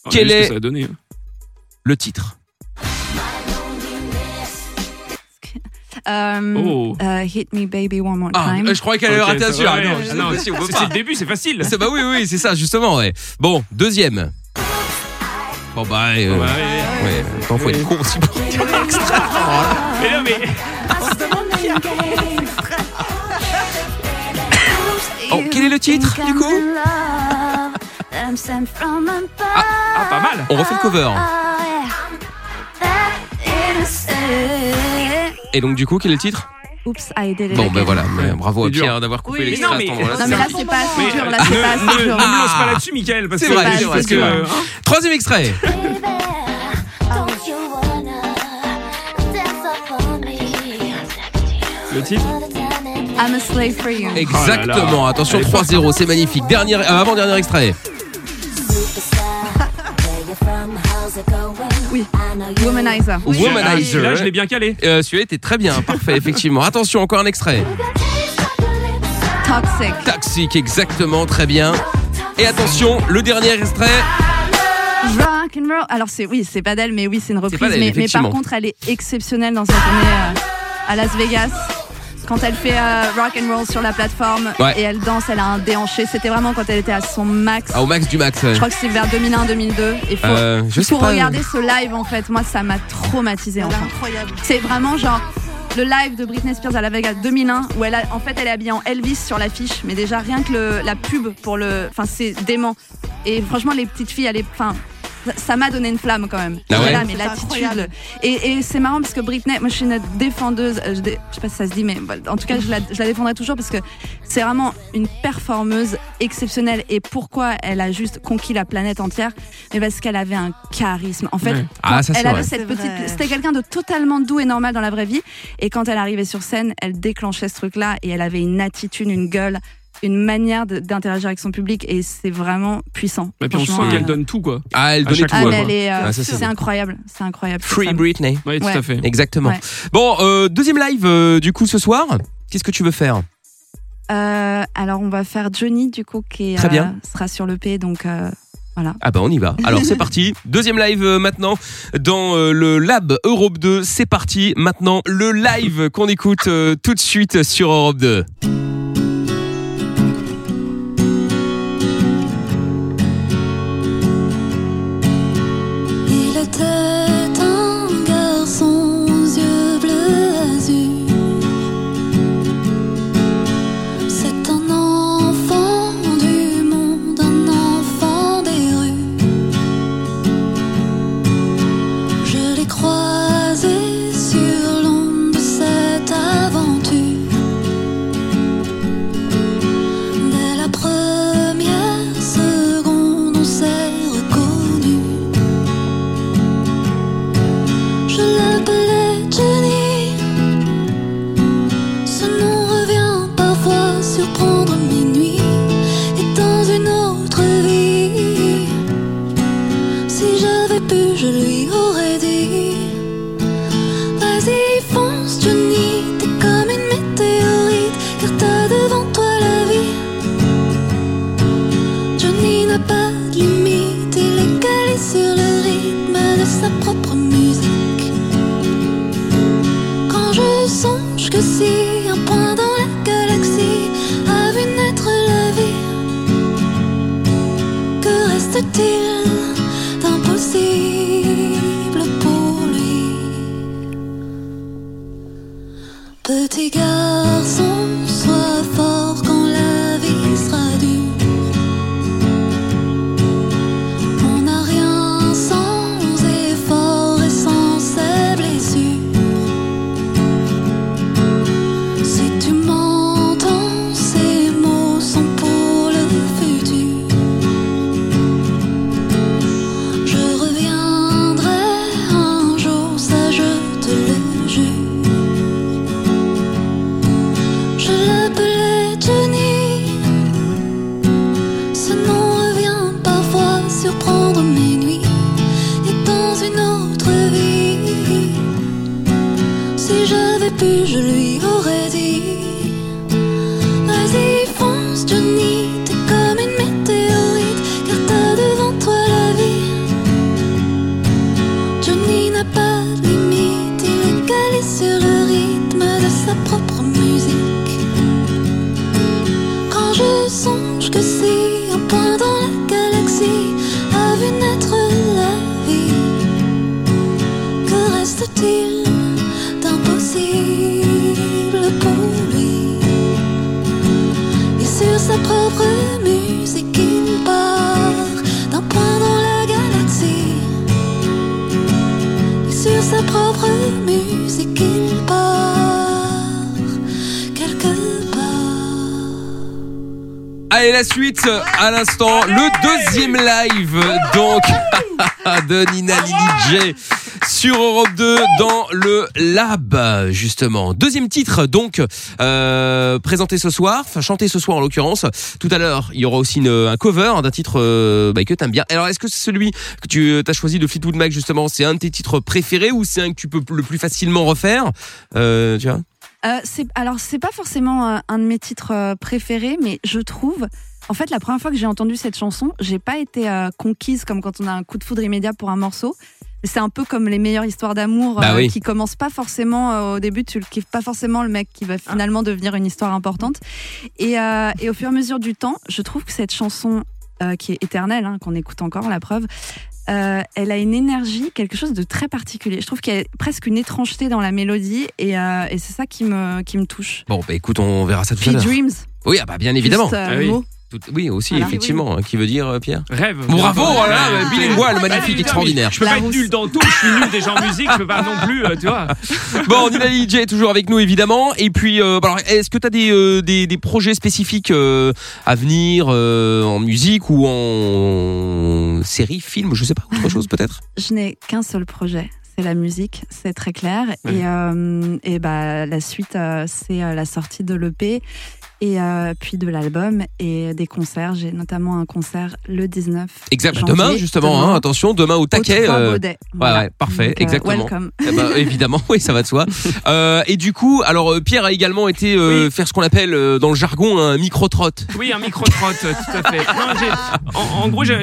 On a Quel ce que est- ça a donné, hein. le titre. Euh, Oh. euh, hit me baby one more Ah, time euh, je croyais qu'elle allait Ok, rater là-dessus. va, Ah, ouais, non, ouais, c'est non, peut c'est pas. c'est le début, c'est facile. C'est- Bah oui, oui, c'est ça, justement, ouais. Bon, deuxième. Bon bah, euh, Ouais, ouais, ouais. attends, faut être con aussi pour dire l'extrait. Mais non, mais Oh, quel est le titre, du coup? Ah, ah, pas mal. On refait le cover. Et donc, du coup, quel est le titre? Oops, I did it Bon, again. ben voilà, mais bravo à C'est dur. Pierre d'avoir coupé Oui, mais l'extrait non, à cet mais- endroit-là. Non mais là c'est pas assez Mais, dur, là c'est ne, pas assez ne- dur. ne me lance Ah. pas là-dessus, Michael, parce C'est que, vrai, c'est parce vrai, que, c'est euh, Troisième extrait. le titre? I'm a slave for you. Exactement, attention 3-0, c'est magnifique. Dernier, euh, avant-dernier extrait. Oui, Womanizer. Oui, Womanizer. Là, je l'ai bien calé. Euh, Celui-là était très bien, parfait, effectivement. Attention, encore un extrait. Toxic. Toxic, exactement, très bien. Et attention, le dernier extrait. Rock and roll. Alors c'est oui, c'est pas d'elle, mais oui, c'est une reprise. mais, mais par contre, elle est exceptionnelle dans sa tournée euh, à Las Vegas. Quand elle fait euh, rock and roll sur la plateforme Ouais. et elle danse, elle a un déhanché. C'était vraiment quand elle était à son max. Ah, au max du max. ouais. Je crois que c'est vers 2001-2002. Il faut, Euh, je il sais faut pas. regarder ce live en fait. Moi, ça m'a traumatisé. Enfin. incroyable. C'est vraiment genre le live de Britney Spears à la Vegas 2001 où elle a, en fait elle est habillée en Elvis sur l'affiche mais déjà rien que le, la pub pour le enfin c'est dément et franchement les petites filles elle est enfin ça- m'a donné une flamme quand même. Ah ouais là, mais l'attitude. Et, et c'est marrant parce que Britney, moi je suis une défendeuse, euh, je, dé- je sais pas si ça se dit, mais voilà, en tout cas je la, je la défendrai toujours parce que c'est vraiment une performeuse exceptionnelle. Et pourquoi elle a juste conquis la planète entière? Mais parce qu'elle avait un charisme. En fait, Ouais. Ah, ça, elle avait vrai. cette petite. C'était quelqu'un de totalement doux et normal dans la vraie vie. Et quand elle arrivait sur scène, elle déclenchait ce truc-là et elle avait une attitude, une gueule, une manière d'interagir avec son public. Et c'est vraiment puissant. Et puis on sent qu'elle euh, donne tout, quoi. Ah, elle chaque tout. ah, euh, Ah, c'est incroyable, c'est incroyable. Free. Britney. Oui, tout Ouais. à fait. Exactement. Ouais. Bon, euh, deuxième live euh, du coup ce soir. Qu'est-ce que tu veux faire Euh, alors on va faire Johnny du coup qui Très euh, bien. sera sur le P donc euh, voilà. Ah bah on y va. Alors c'est parti. Deuxième live euh, maintenant dans euh, le Lab Europe 2. C'est parti. Maintenant le live qu'on écoute euh, tout de suite sur Europe 2. La dans la la galaxie a vu naître la vie, que reste-t-il d'impossible pour lui? La et la sur sa propre musique. La la il part d'un point dans la galaxie. Et sur sa propre musique, il part quelque part. Allez à l'instant le deuxième live donc de Nina Lily J sur Europe 2 dans le Lab, justement. Deuxième titre, donc, euh, présenté ce soir, enfin chanté ce soir en l'occurrence. Tout à l'heure, il y aura aussi une- un cover d'un titre euh, bah, que t'aimes bien. Alors, est-ce que c'est celui que tu as choisi de Fleetwood Mac, justement, c'est un de tes titres préférés ou c'est un que tu peux le plus facilement refaire? Euh, Tu vois? Euh, c'est- alors, c'est pas forcément euh, un de mes titres euh, préférés, mais je trouve. En fait, la première fois que j'ai entendu cette chanson, j'ai pas été euh, conquise comme quand on a un coup de foudre immédiat pour un morceau. C'est un peu comme les meilleures histoires d'amour Bah euh, oui. qui commencent pas forcément euh, au début, tu le kiffes pas forcément le mec qui va finalement devenir une histoire importante. Et, euh, et au fur et à mesure du temps, je trouve que cette chanson euh, qui est éternelle, hein, qu'on écoute encore, la preuve, euh, elle a une énergie, quelque chose de très particulier. Je trouve qu'il y a presque une étrangeté dans la mélodie et, euh, et c'est ça qui me, qui me touche. Bon, bah écoute, on verra ça tout à l'heure. Dreams, Oui, ah bah bien évidemment. juste, euh, Ah oui. Tout- oui, aussi, Voilà. effectivement. hein, Qui veut dire, euh, Pierre Rêve. Bon, Bravo, voilà, Ouais. bilingual, magnifique, extraordinaire. Je peux pas être nul dans tout, je suis nul déjà en musique, je peux pas non plus, euh, tu vois. Bon, Nina DJ est toujours avec nous évidemment. Et puis, euh, alors, est-ce que tu as des, euh, des, des projets spécifiques euh, à venir euh, en musique ou en série, film, je sais pas, autre chose peut-être? Je n'ai qu'un seul projet, c'est la musique, c'est très clair. Ouais. Et, euh, et bah, la suite, euh, c'est euh, la sortie de l'EP et euh, puis de l'album et des concerts. J'ai notamment un concert le 19. Exact. janvier, Demain, justement, demain, hein, attention, demain au au taquet. Trois euh, ouais, Voilà. ouais, parfait, Donc, euh, exactement. welcome. eh ben, évidemment, oui, ça va de soi. Euh, et du coup, alors euh, Pierre a également été euh, Oui. faire ce qu'on appelle euh, dans le jargon un micro-trotte. Oui, un micro-trotte, euh, tout à fait. Non, en, en gros, j'ai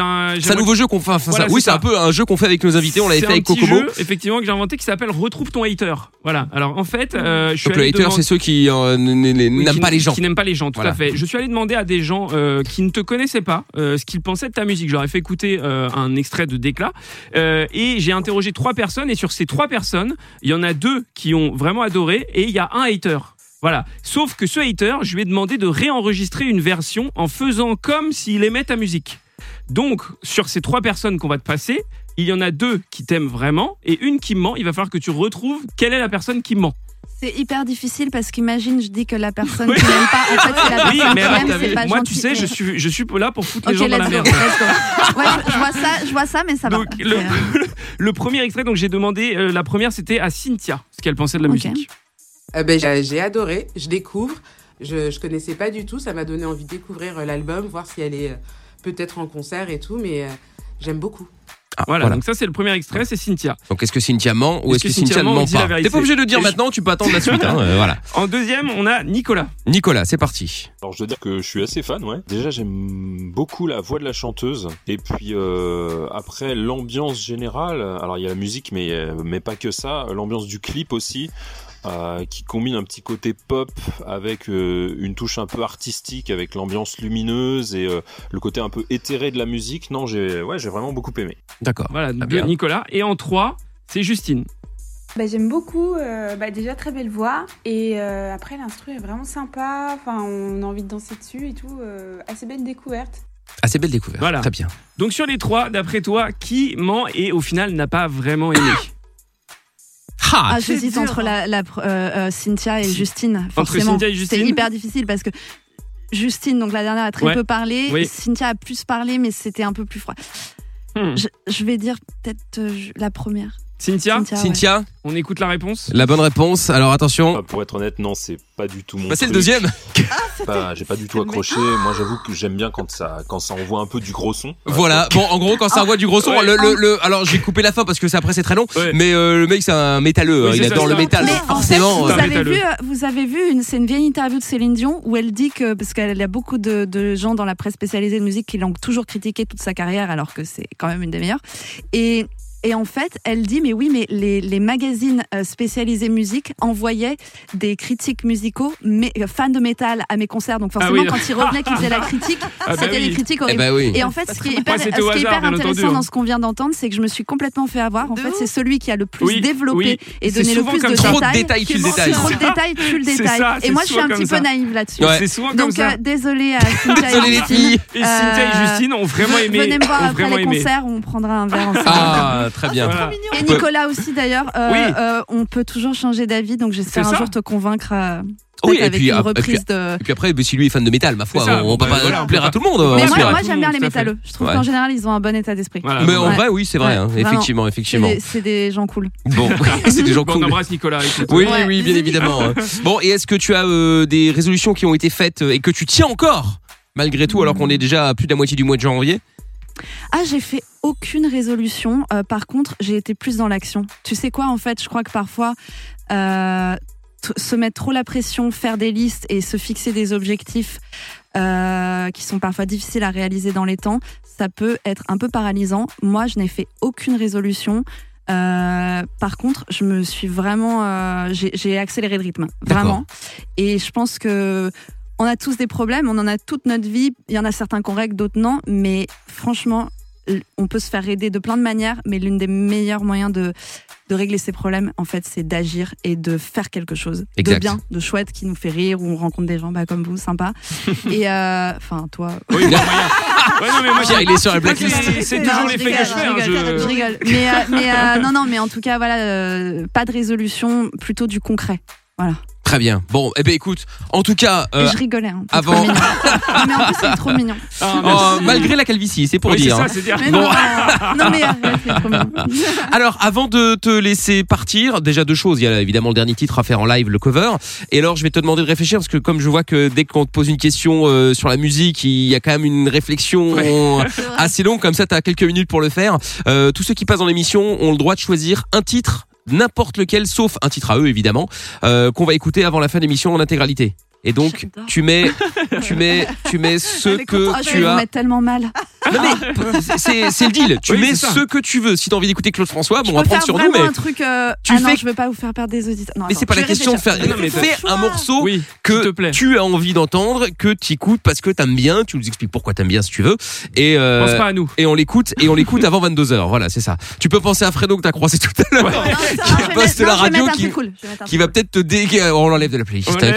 un. C'est un nouveau jeu qu'on fait. enfin, Voilà, ça- oui, c'est un peu un jeu qu'on fait avec nos invités. On l'avait fait avec petit Kokomo. jeu, effectivement, que j'ai inventé qui s'appelle Retrouve ton hater. Voilà. Alors, en fait, euh, je suis Donc le hater, c'est ceux qui euh, n'aiment pas les gens. Qui n'aiment pas les gens, tout Voilà. à fait. Je suis allé demander à des gens euh, qui ne te connaissaient pas euh, ce qu'ils pensaient de ta musique. Je leur ai fait écouter euh, un extrait de Déclat et j'ai interrogé trois personnes et sur ces trois personnes, il y en a deux qui ont vraiment adoré et il y a un hater. Voilà. Sauf que ce hater, je lui ai demandé de réenregistrer une version en faisant comme s'il aimait ta musique. Donc, sur ces trois personnes qu'on va te passer, il y en a deux qui t'aiment vraiment et une qui ment. Il va falloir que tu retrouves quelle est la personne qui ment. C'est hyper difficile parce qu'imagine, je dis que la personne Oui. qui n'aime pas, en fait, c'est la Oui, personne mais qui aime, c'est pas moi, gentil. tu sais, je suis, je suis là pour foutre les gens dans la merde. Ouais, je, je vois ça, je vois ça, mais ça va. Donc, le, C'est, euh, le premier extrait, donc j'ai demandé, euh, la première c'était à Cynthia, ce qu'elle pensait de la Ok. musique. Euh, ben, j'ai j'ai adoré, je découvre. Je, je connaissais pas du tout, ça m'a donné envie de découvrir euh, l'album, voir si elle est euh, peut-être en concert et tout, mais euh, j'aime beaucoup. Ah, Voilà, voilà. donc ça c'est le premier extrait, c'est Cynthia. Donc est-ce que Cynthia ment ou est-ce que, que Cynthia Cynthia ne ment pas T'es pas obligé de dire Et je- maintenant, tu peux attendre la suite. Hein, euh, voilà. En deuxième, on a Nicolas. Nicolas, c'est parti. Alors je dois dire que je suis assez fan, ouais. Déjà j'aime beaucoup la voix de la chanteuse et puis euh, après l'ambiance générale. Alors il y a la musique mais euh, mais pas que ça. L'ambiance du clip aussi. Euh, qui combine un petit côté pop avec euh, une touche un peu artistique avec l'ambiance lumineuse et euh, le côté un peu éthéré de la musique. Non, j'ai ouais, j'ai vraiment beaucoup aimé. D'accord. Voilà, Très de bien. Nicolas. Et en trois, c'est Justine. Bah, j'aime beaucoup, euh, bah, déjà très belle voix et euh, après l'instru est vraiment sympa, enfin on a envie de danser dessus et tout, euh, assez belle découverte. Assez belle découverte. Voilà. Très bien. Donc sur les trois, d'après toi, qui ment et au final n'a pas vraiment aimé? Ah, Ah, j'hésite entre la, la- euh, euh, Cynthia et Justine. Entre Forcément. Cynthia et Justine C'est hyper difficile parce que Justine, donc la dernière, a très Ouais. peu parlé. Oui. Cynthia a plus parlé, mais c'était un peu plus froid. Hmm. Je, je vais dire peut-être euh, la première. Cynthia, Cynthia, ouais. On écoute la réponse. la bonne réponse. Alors attention. Bah, pour être honnête, non, c'est pas du tout mon. Bah, c'est le deuxième. Bah, j'ai pas du tout accroché. Moi, j'avoue que j'aime bien quand ça quand ça envoie un peu du gros son. Voilà. Bon, en gros, quand ça envoie du gros son, Ouais. le, le, le- alors j'ai coupé la fin parce que après c'est très long. Ouais. Mais euh, le mec c'est un métalleux. Oui, hein, il adore le métal. Mais donc en fait, forcément. vous, euh, avez vu, euh, vous avez vu, une, c'est une vieille interview de Céline Dion où elle dit que, parce qu'il y a beaucoup de, de gens dans la presse spécialisée de musique qui l'ont toujours critiqué toute sa carrière alors que c'est quand même une des meilleures. Et, et en fait, elle dit, mais oui, mais les, les magazines euh, spécialisés musique envoyaient des critiques musicaux, mais, euh, fans de métal à mes concerts. Donc forcément, oui. quand ils revenaient, qu'ils faisaient la critique, Ah bah c'était oui. des critiques eh horribles. ben oui. Et en fait, ce qui est hyper, c'était ce au qui est hasard, hyper bien entendu, intéressant hein. dans ce qu'on vient d'entendre, c'est que je me suis complètement fait avoir. En De fait, c'est celui qui a le plus Oui, développé oui. et donné le plus comme de. Trop de détails. détails, tu le Qui détailles. Trop de détails, tu le ça, et moi, je suis un petit peu naïve là-dessus. C'est souvent comme Donc, ça. euh, désolée à Cynthia et Justine. Et Cynthia et Justine ont vraiment aimé. Venez me voir après les concerts, on prendra un verre ensemble. Très bien. Et Nicolas aussi d'ailleurs, euh, Oui. euh, on peut toujours changer d'avis, donc j'espère un jour te convaincre. euh, Oui, et avec puis, une ap- et puis- reprise de. Et puis après, bah, si lui est fan de métal, ma foi, ça. on, on peut Bah, pas voilà, on plaire peut à tout le monde. Mais moi, j'aime bien les à métalleux. Je trouve Ouais. qu'en général, ils ont un bon état d'esprit. Voilà. Mais en Ouais. vrai, oui, c'est vrai, Ouais, hein, effectivement, C'est effectivement. des- C'est des gens cool. Bon, c'est des gens Bon, on cool. embrasse Nicolas. Oui, Ouais, oui, bien évidemment. hein. Bon, et est-ce que tu as euh, des résolutions qui ont été faites et que tu tiens encore malgré tout, alors qu'on est déjà à plus de la moitié du mois de janvier? Ah, j'ai fait aucune résolution. Euh, par contre, j'ai été plus dans l'action. Tu sais quoi, en fait, je crois que parfois, euh, se mettre trop la pression, faire des listes et se fixer des objectifs euh, qui sont parfois difficiles à réaliser dans les temps, ça peut être un peu paralysant. Moi, je n'ai fait aucune résolution. Euh, par contre, je me suis vraiment, euh, j'ai j'ai accéléré le rythme, vraiment. Et je pense que on a tous des problèmes, on en a toute notre vie. Il y en a certains qu'on règle, d'autres non. Mais franchement, on peut se faire aider de plein de manières. Mais l'une des meilleurs moyens de, de régler ces problèmes, en fait, c'est d'agir et de faire quelque chose Exact. de bien, de chouette, qui nous fait rire, où on rencontre des gens bah, comme vous, sympa. et euh, enfin, toi. Oui, il y a moyen. Ouais, non, mais moi, Pierre, il est sur la blacklist. c'est- toujours l'effet que je fais. hein, Je rigole, je- je rigole. Mais, euh, mais euh, non, non, mais en tout cas, voilà, euh, pas de résolution, plutôt du concret. Voilà. Très bien. Bon, eh ben écoute, en tout cas, euh, je rigolais. Hein, avant- trop mignon. Non, mais en plus, c'est trop mignon. Ah, oh, malgré la calvitie, c'est pour Oui, c'est dire. ça, hein. c'est dire. Mais Bon. non, non, mais trop mignon. Alors, avant de te laisser partir, déjà deux choses. Il y a évidemment le dernier titre à faire en live, le cover. Et alors, je vais te demander de réfléchir parce que comme je vois que dès qu'on te pose une question euh, sur la musique, il y a quand même une réflexion euh, assez longue. Comme ça, tu as quelques minutes pour le faire. Euh, tous ceux qui passent dans l'émission ont le droit de choisir un titre, n'importe lequel, sauf un titre à eux évidemment, euh, qu'on va écouter avant la fin de l'émission en intégralité. Et donc, tu mets, tu mets, tu mets ce que tu as. tellement mal. Non mais c'est c'est le deal. Tu Oui, mets ce que tu veux. Si t'as envie d'écouter Claude François, bon, on va prendre sur nous, mais un truc. euh, tu ah non, fais- je veux pas vous faire perdre des auditeurs. Non, mais c'est pas la question de faire. Non, mais Fais un morceau Oui, s'il te que plaît. tu as envie d'entendre, que tu écoutes parce que t'aimes bien. Tu nous expliques pourquoi t'aimes bien si tu veux. Et euh, Pense pas à nous. et on l'écoute et on l'écoute avant 22 h Voilà, c'est ça. Tu peux penser à Fredo que t'as croisé tout à l'heure. Non, Qui bosse de la non, radio, qui- va peut-être te dégager. On l'enlève de la playlist. Hein,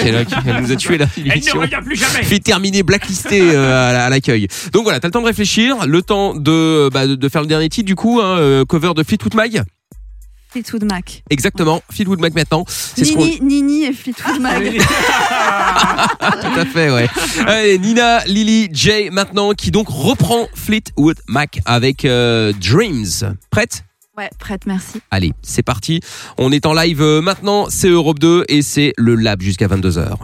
Elle nous a tué la Elle ne revient plus jamais. fait terminer blacklisté euh, à l'accueil. Donc voilà, t'as le temps de réfléchir, le temps de, bah, de, de faire le dernier titre du coup, hein, euh, cover de Fleetwood Mac. Fleetwood Mac. Exactement, Fleetwood Mac maintenant. Ce Nini, Nini et Fleetwood Mac. tout à fait, ouais. Allez, Nina, Lily, Jay maintenant qui donc reprend Fleetwood Mac avec euh, Dreams. Prête? Ouais, prête, merci. Allez, c'est parti. On est en live euh, maintenant, c'est Europe 2 et c'est le lab jusqu'à 22h.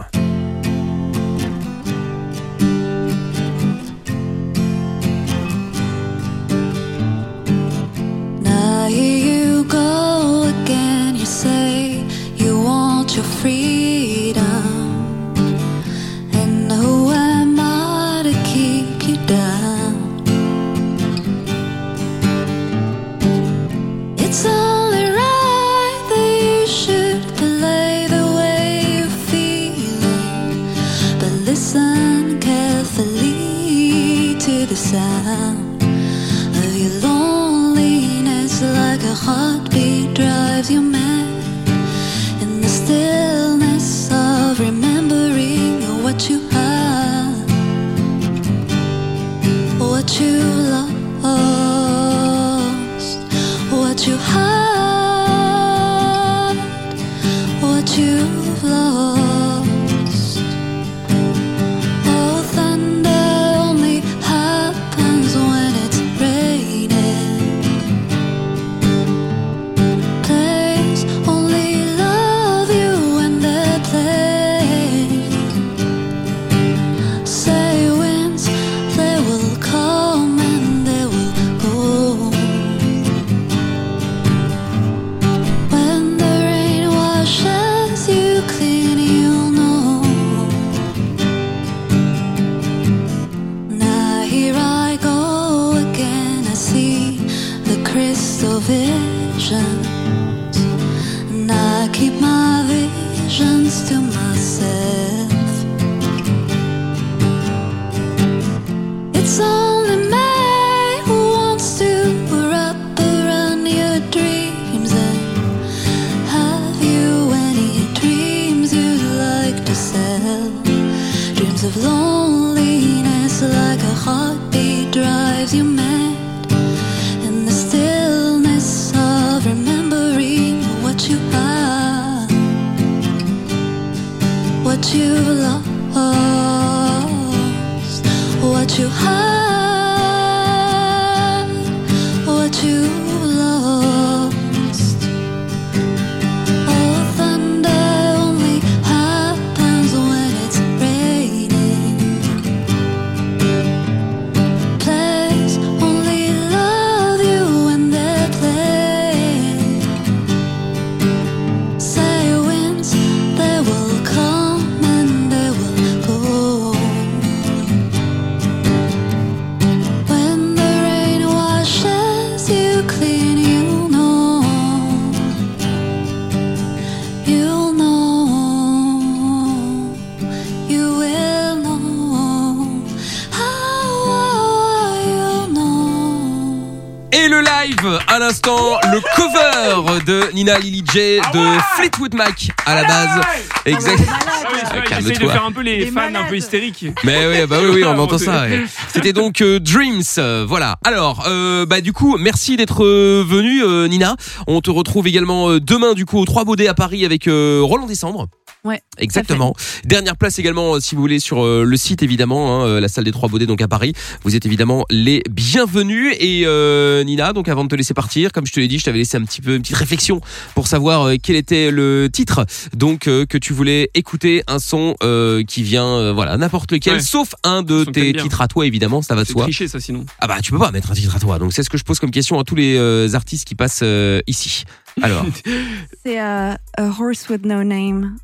À l'instant, le cover de Nina Lily J de Fleetwood Mac à la base. Exact. Ah oui, c'est vrai, J'essaye de Calme-toi. faire un peu les, fans un peu hystériques. Mais oui, bah oui, oui, on Ah, entend ça. ouais. C'était donc euh, Dreams, euh, voilà. Alors, euh, bah du coup, merci d'être venu, euh, Nina. On te retrouve également euh, demain, du coup, au 3 Baudets à Paris avec euh, Roland Décembre. Ouais. Exactement. Dernière place également, si vous voulez, sur euh, le site évidemment, hein, la salle des Trois Baudets, donc à Paris. Vous êtes évidemment les bienvenus. Et euh, Nina, donc avant de te laisser partir, comme je te l'ai dit, je t'avais laissé un petit peu une petite réflexion pour savoir euh, quel était le titre, donc euh, que tu voulais écouter un son euh, qui vient, euh, voilà, n'importe lequel, Ouais. sauf un de tes titres à toi, évidemment, ça va de C'est soi. tricher ça sinon. Ah bah tu peux pas mettre un titre à toi. Donc c'est ce que je pose comme question à tous les euh, artistes qui passent euh, ici. Alors, C'est A Horse with No Name.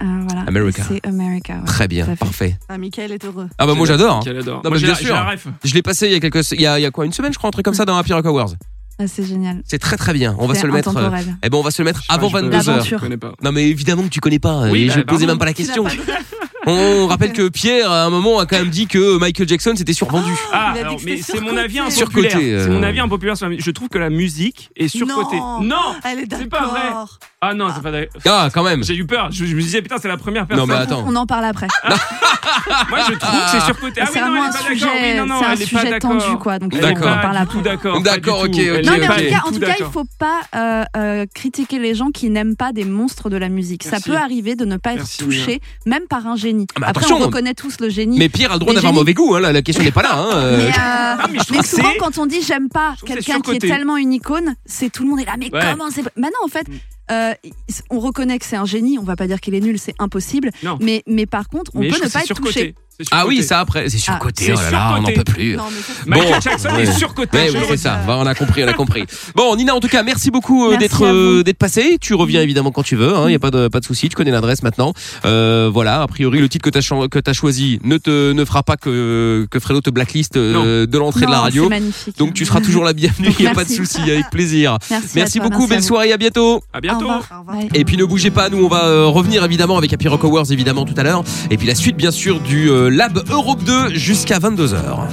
Euh, voilà. America. C'est America. ouais. très bien, parfait. Ah, Michael est heureux. Ah bah moi j'adore. hein. Non, Moi, bien sûr. la ref. Je l'ai passé il y a quelques, il y a, il y a quoi une semaine je crois un truc comme ça dans Happy Rock Awards. Ah, c'est génial. C'est très très bien. On va se le mettre. euh, eh ben on va se le mettre avant je peux- 22 h L'aventure. Non mais évidemment que tu connais pas. Oui, et bah, je posais pardon. même pas la question. On rappelle que Pierre à un moment a quand même dit que Michael Jackson c'était survendu. Ah, Il a dit alors, que mais c'était c'est mon surcoté. avis Surcoté, impopulaire. C'est mon euh. avis impopulaire sur la. Je trouve que la musique est surcotée. Non. Non Elle est C'est pas vrai. d'accord. Ah non, c'est pas d'accord. Ah quand même. J'ai eu peur. Je, je me disais, putain, c'est la première Non personne. mais attends. On en parle après. Moi, je trouve que c'est surcoté. Ah c'est oui, non, vraiment elle un est pas d'accord. sujet, Oui, non, non, c'est un elle est pas sujet d'accord. tendu, quoi. Donc on D'accord. en parle après. tout d'accord. D'accord, ok, ok, Non, mais en tout cas, en tout cas, il faut pas euh, euh, critiquer les gens qui n'aiment pas des monstres de la musique. Merci. Ça peut arriver de ne pas être Merci, touché, même par un génie. Ah, mais Après, attention. on reconnaît tous le génie. Mais Pierre a le droit Les d'avoir génies. mauvais goût. Hein, la question n'est pas là. Hein, euh. Mais, euh, Ah, mais je trouve mais que souvent, c'est- quand on dit j'aime pas trouve que c'est quelqu'un qui est surcoté. tellement une icône, c'est tout le monde est là. Mais Ouais. comment c'est Maintenant, en fait, euh, on reconnaît que c'est un génie. On va pas dire qu'il est nul, c'est impossible. Non. Mais, mais par contre, on Mais peut ne pas être touché. surcoté. Ah oui, ça après, c'est surcoté. c'est oh là là, on n'en peut plus. Non, mais ça, c'est- Michael Bon, Jackson ouais. est surcoté. Ouais, oui, c'est ça. Va, on a compris, on a compris. Bon, Nina, en tout cas, merci beaucoup euh, d'être euh, d'être passé. Tu reviens évidemment quand tu veux. Il y a pas de pas de souci. Tu connais l'adresse maintenant. Euh, voilà. A priori, le titre que t'as as que choisi ne te ne fera pas que que Fredo te blacklist euh, de l'entrée de la radio. C'est magnifique. Donc tu seras toujours la bienvenue. Il y a pas de Merci. souci. Avec plaisir. Merci, Merci à toi, beaucoup. merci Belle soirée. À bientôt. À Au bientôt. revoir. Au revoir. Bye. Et puis ne bougez pas, nous on va revenir évidemment avec Happy Rock Awards évidemment tout à l'heure. Et puis la suite bien sûr du Lab Europe 2 jusqu'à 22h.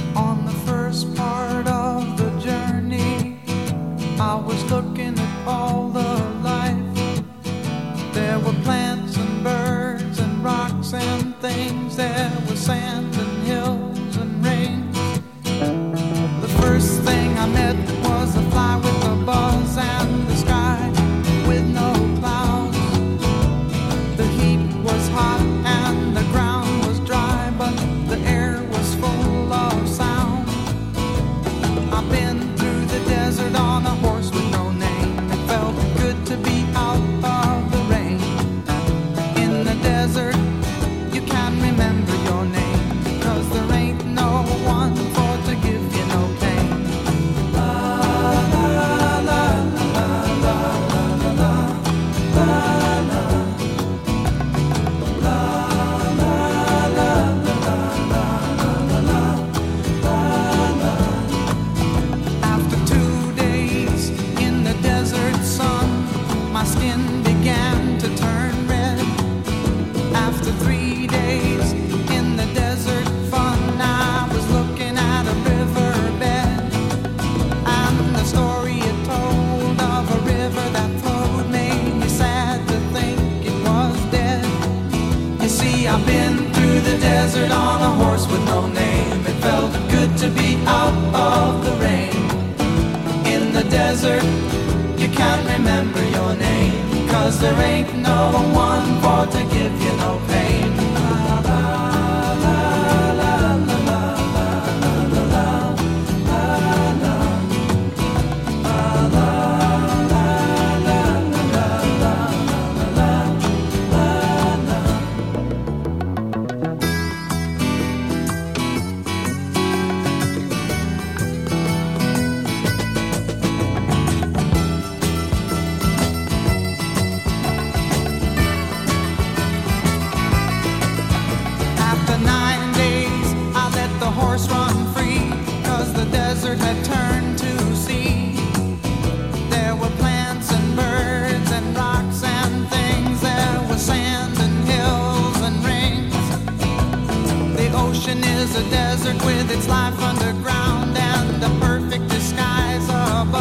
Ocean is a desert with its life underground and the perfect disguise of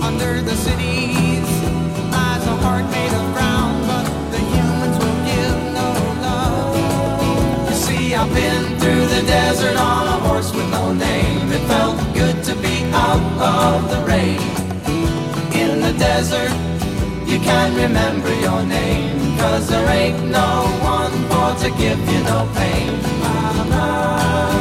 under the cities lies a heart made of ground, but the humans will give no love. You see, I've been through the desert on a horse with no name. It felt good to be out of the rain. In the desert, you can't remember your name, cause there ain't no one to give you no pain. Bahama.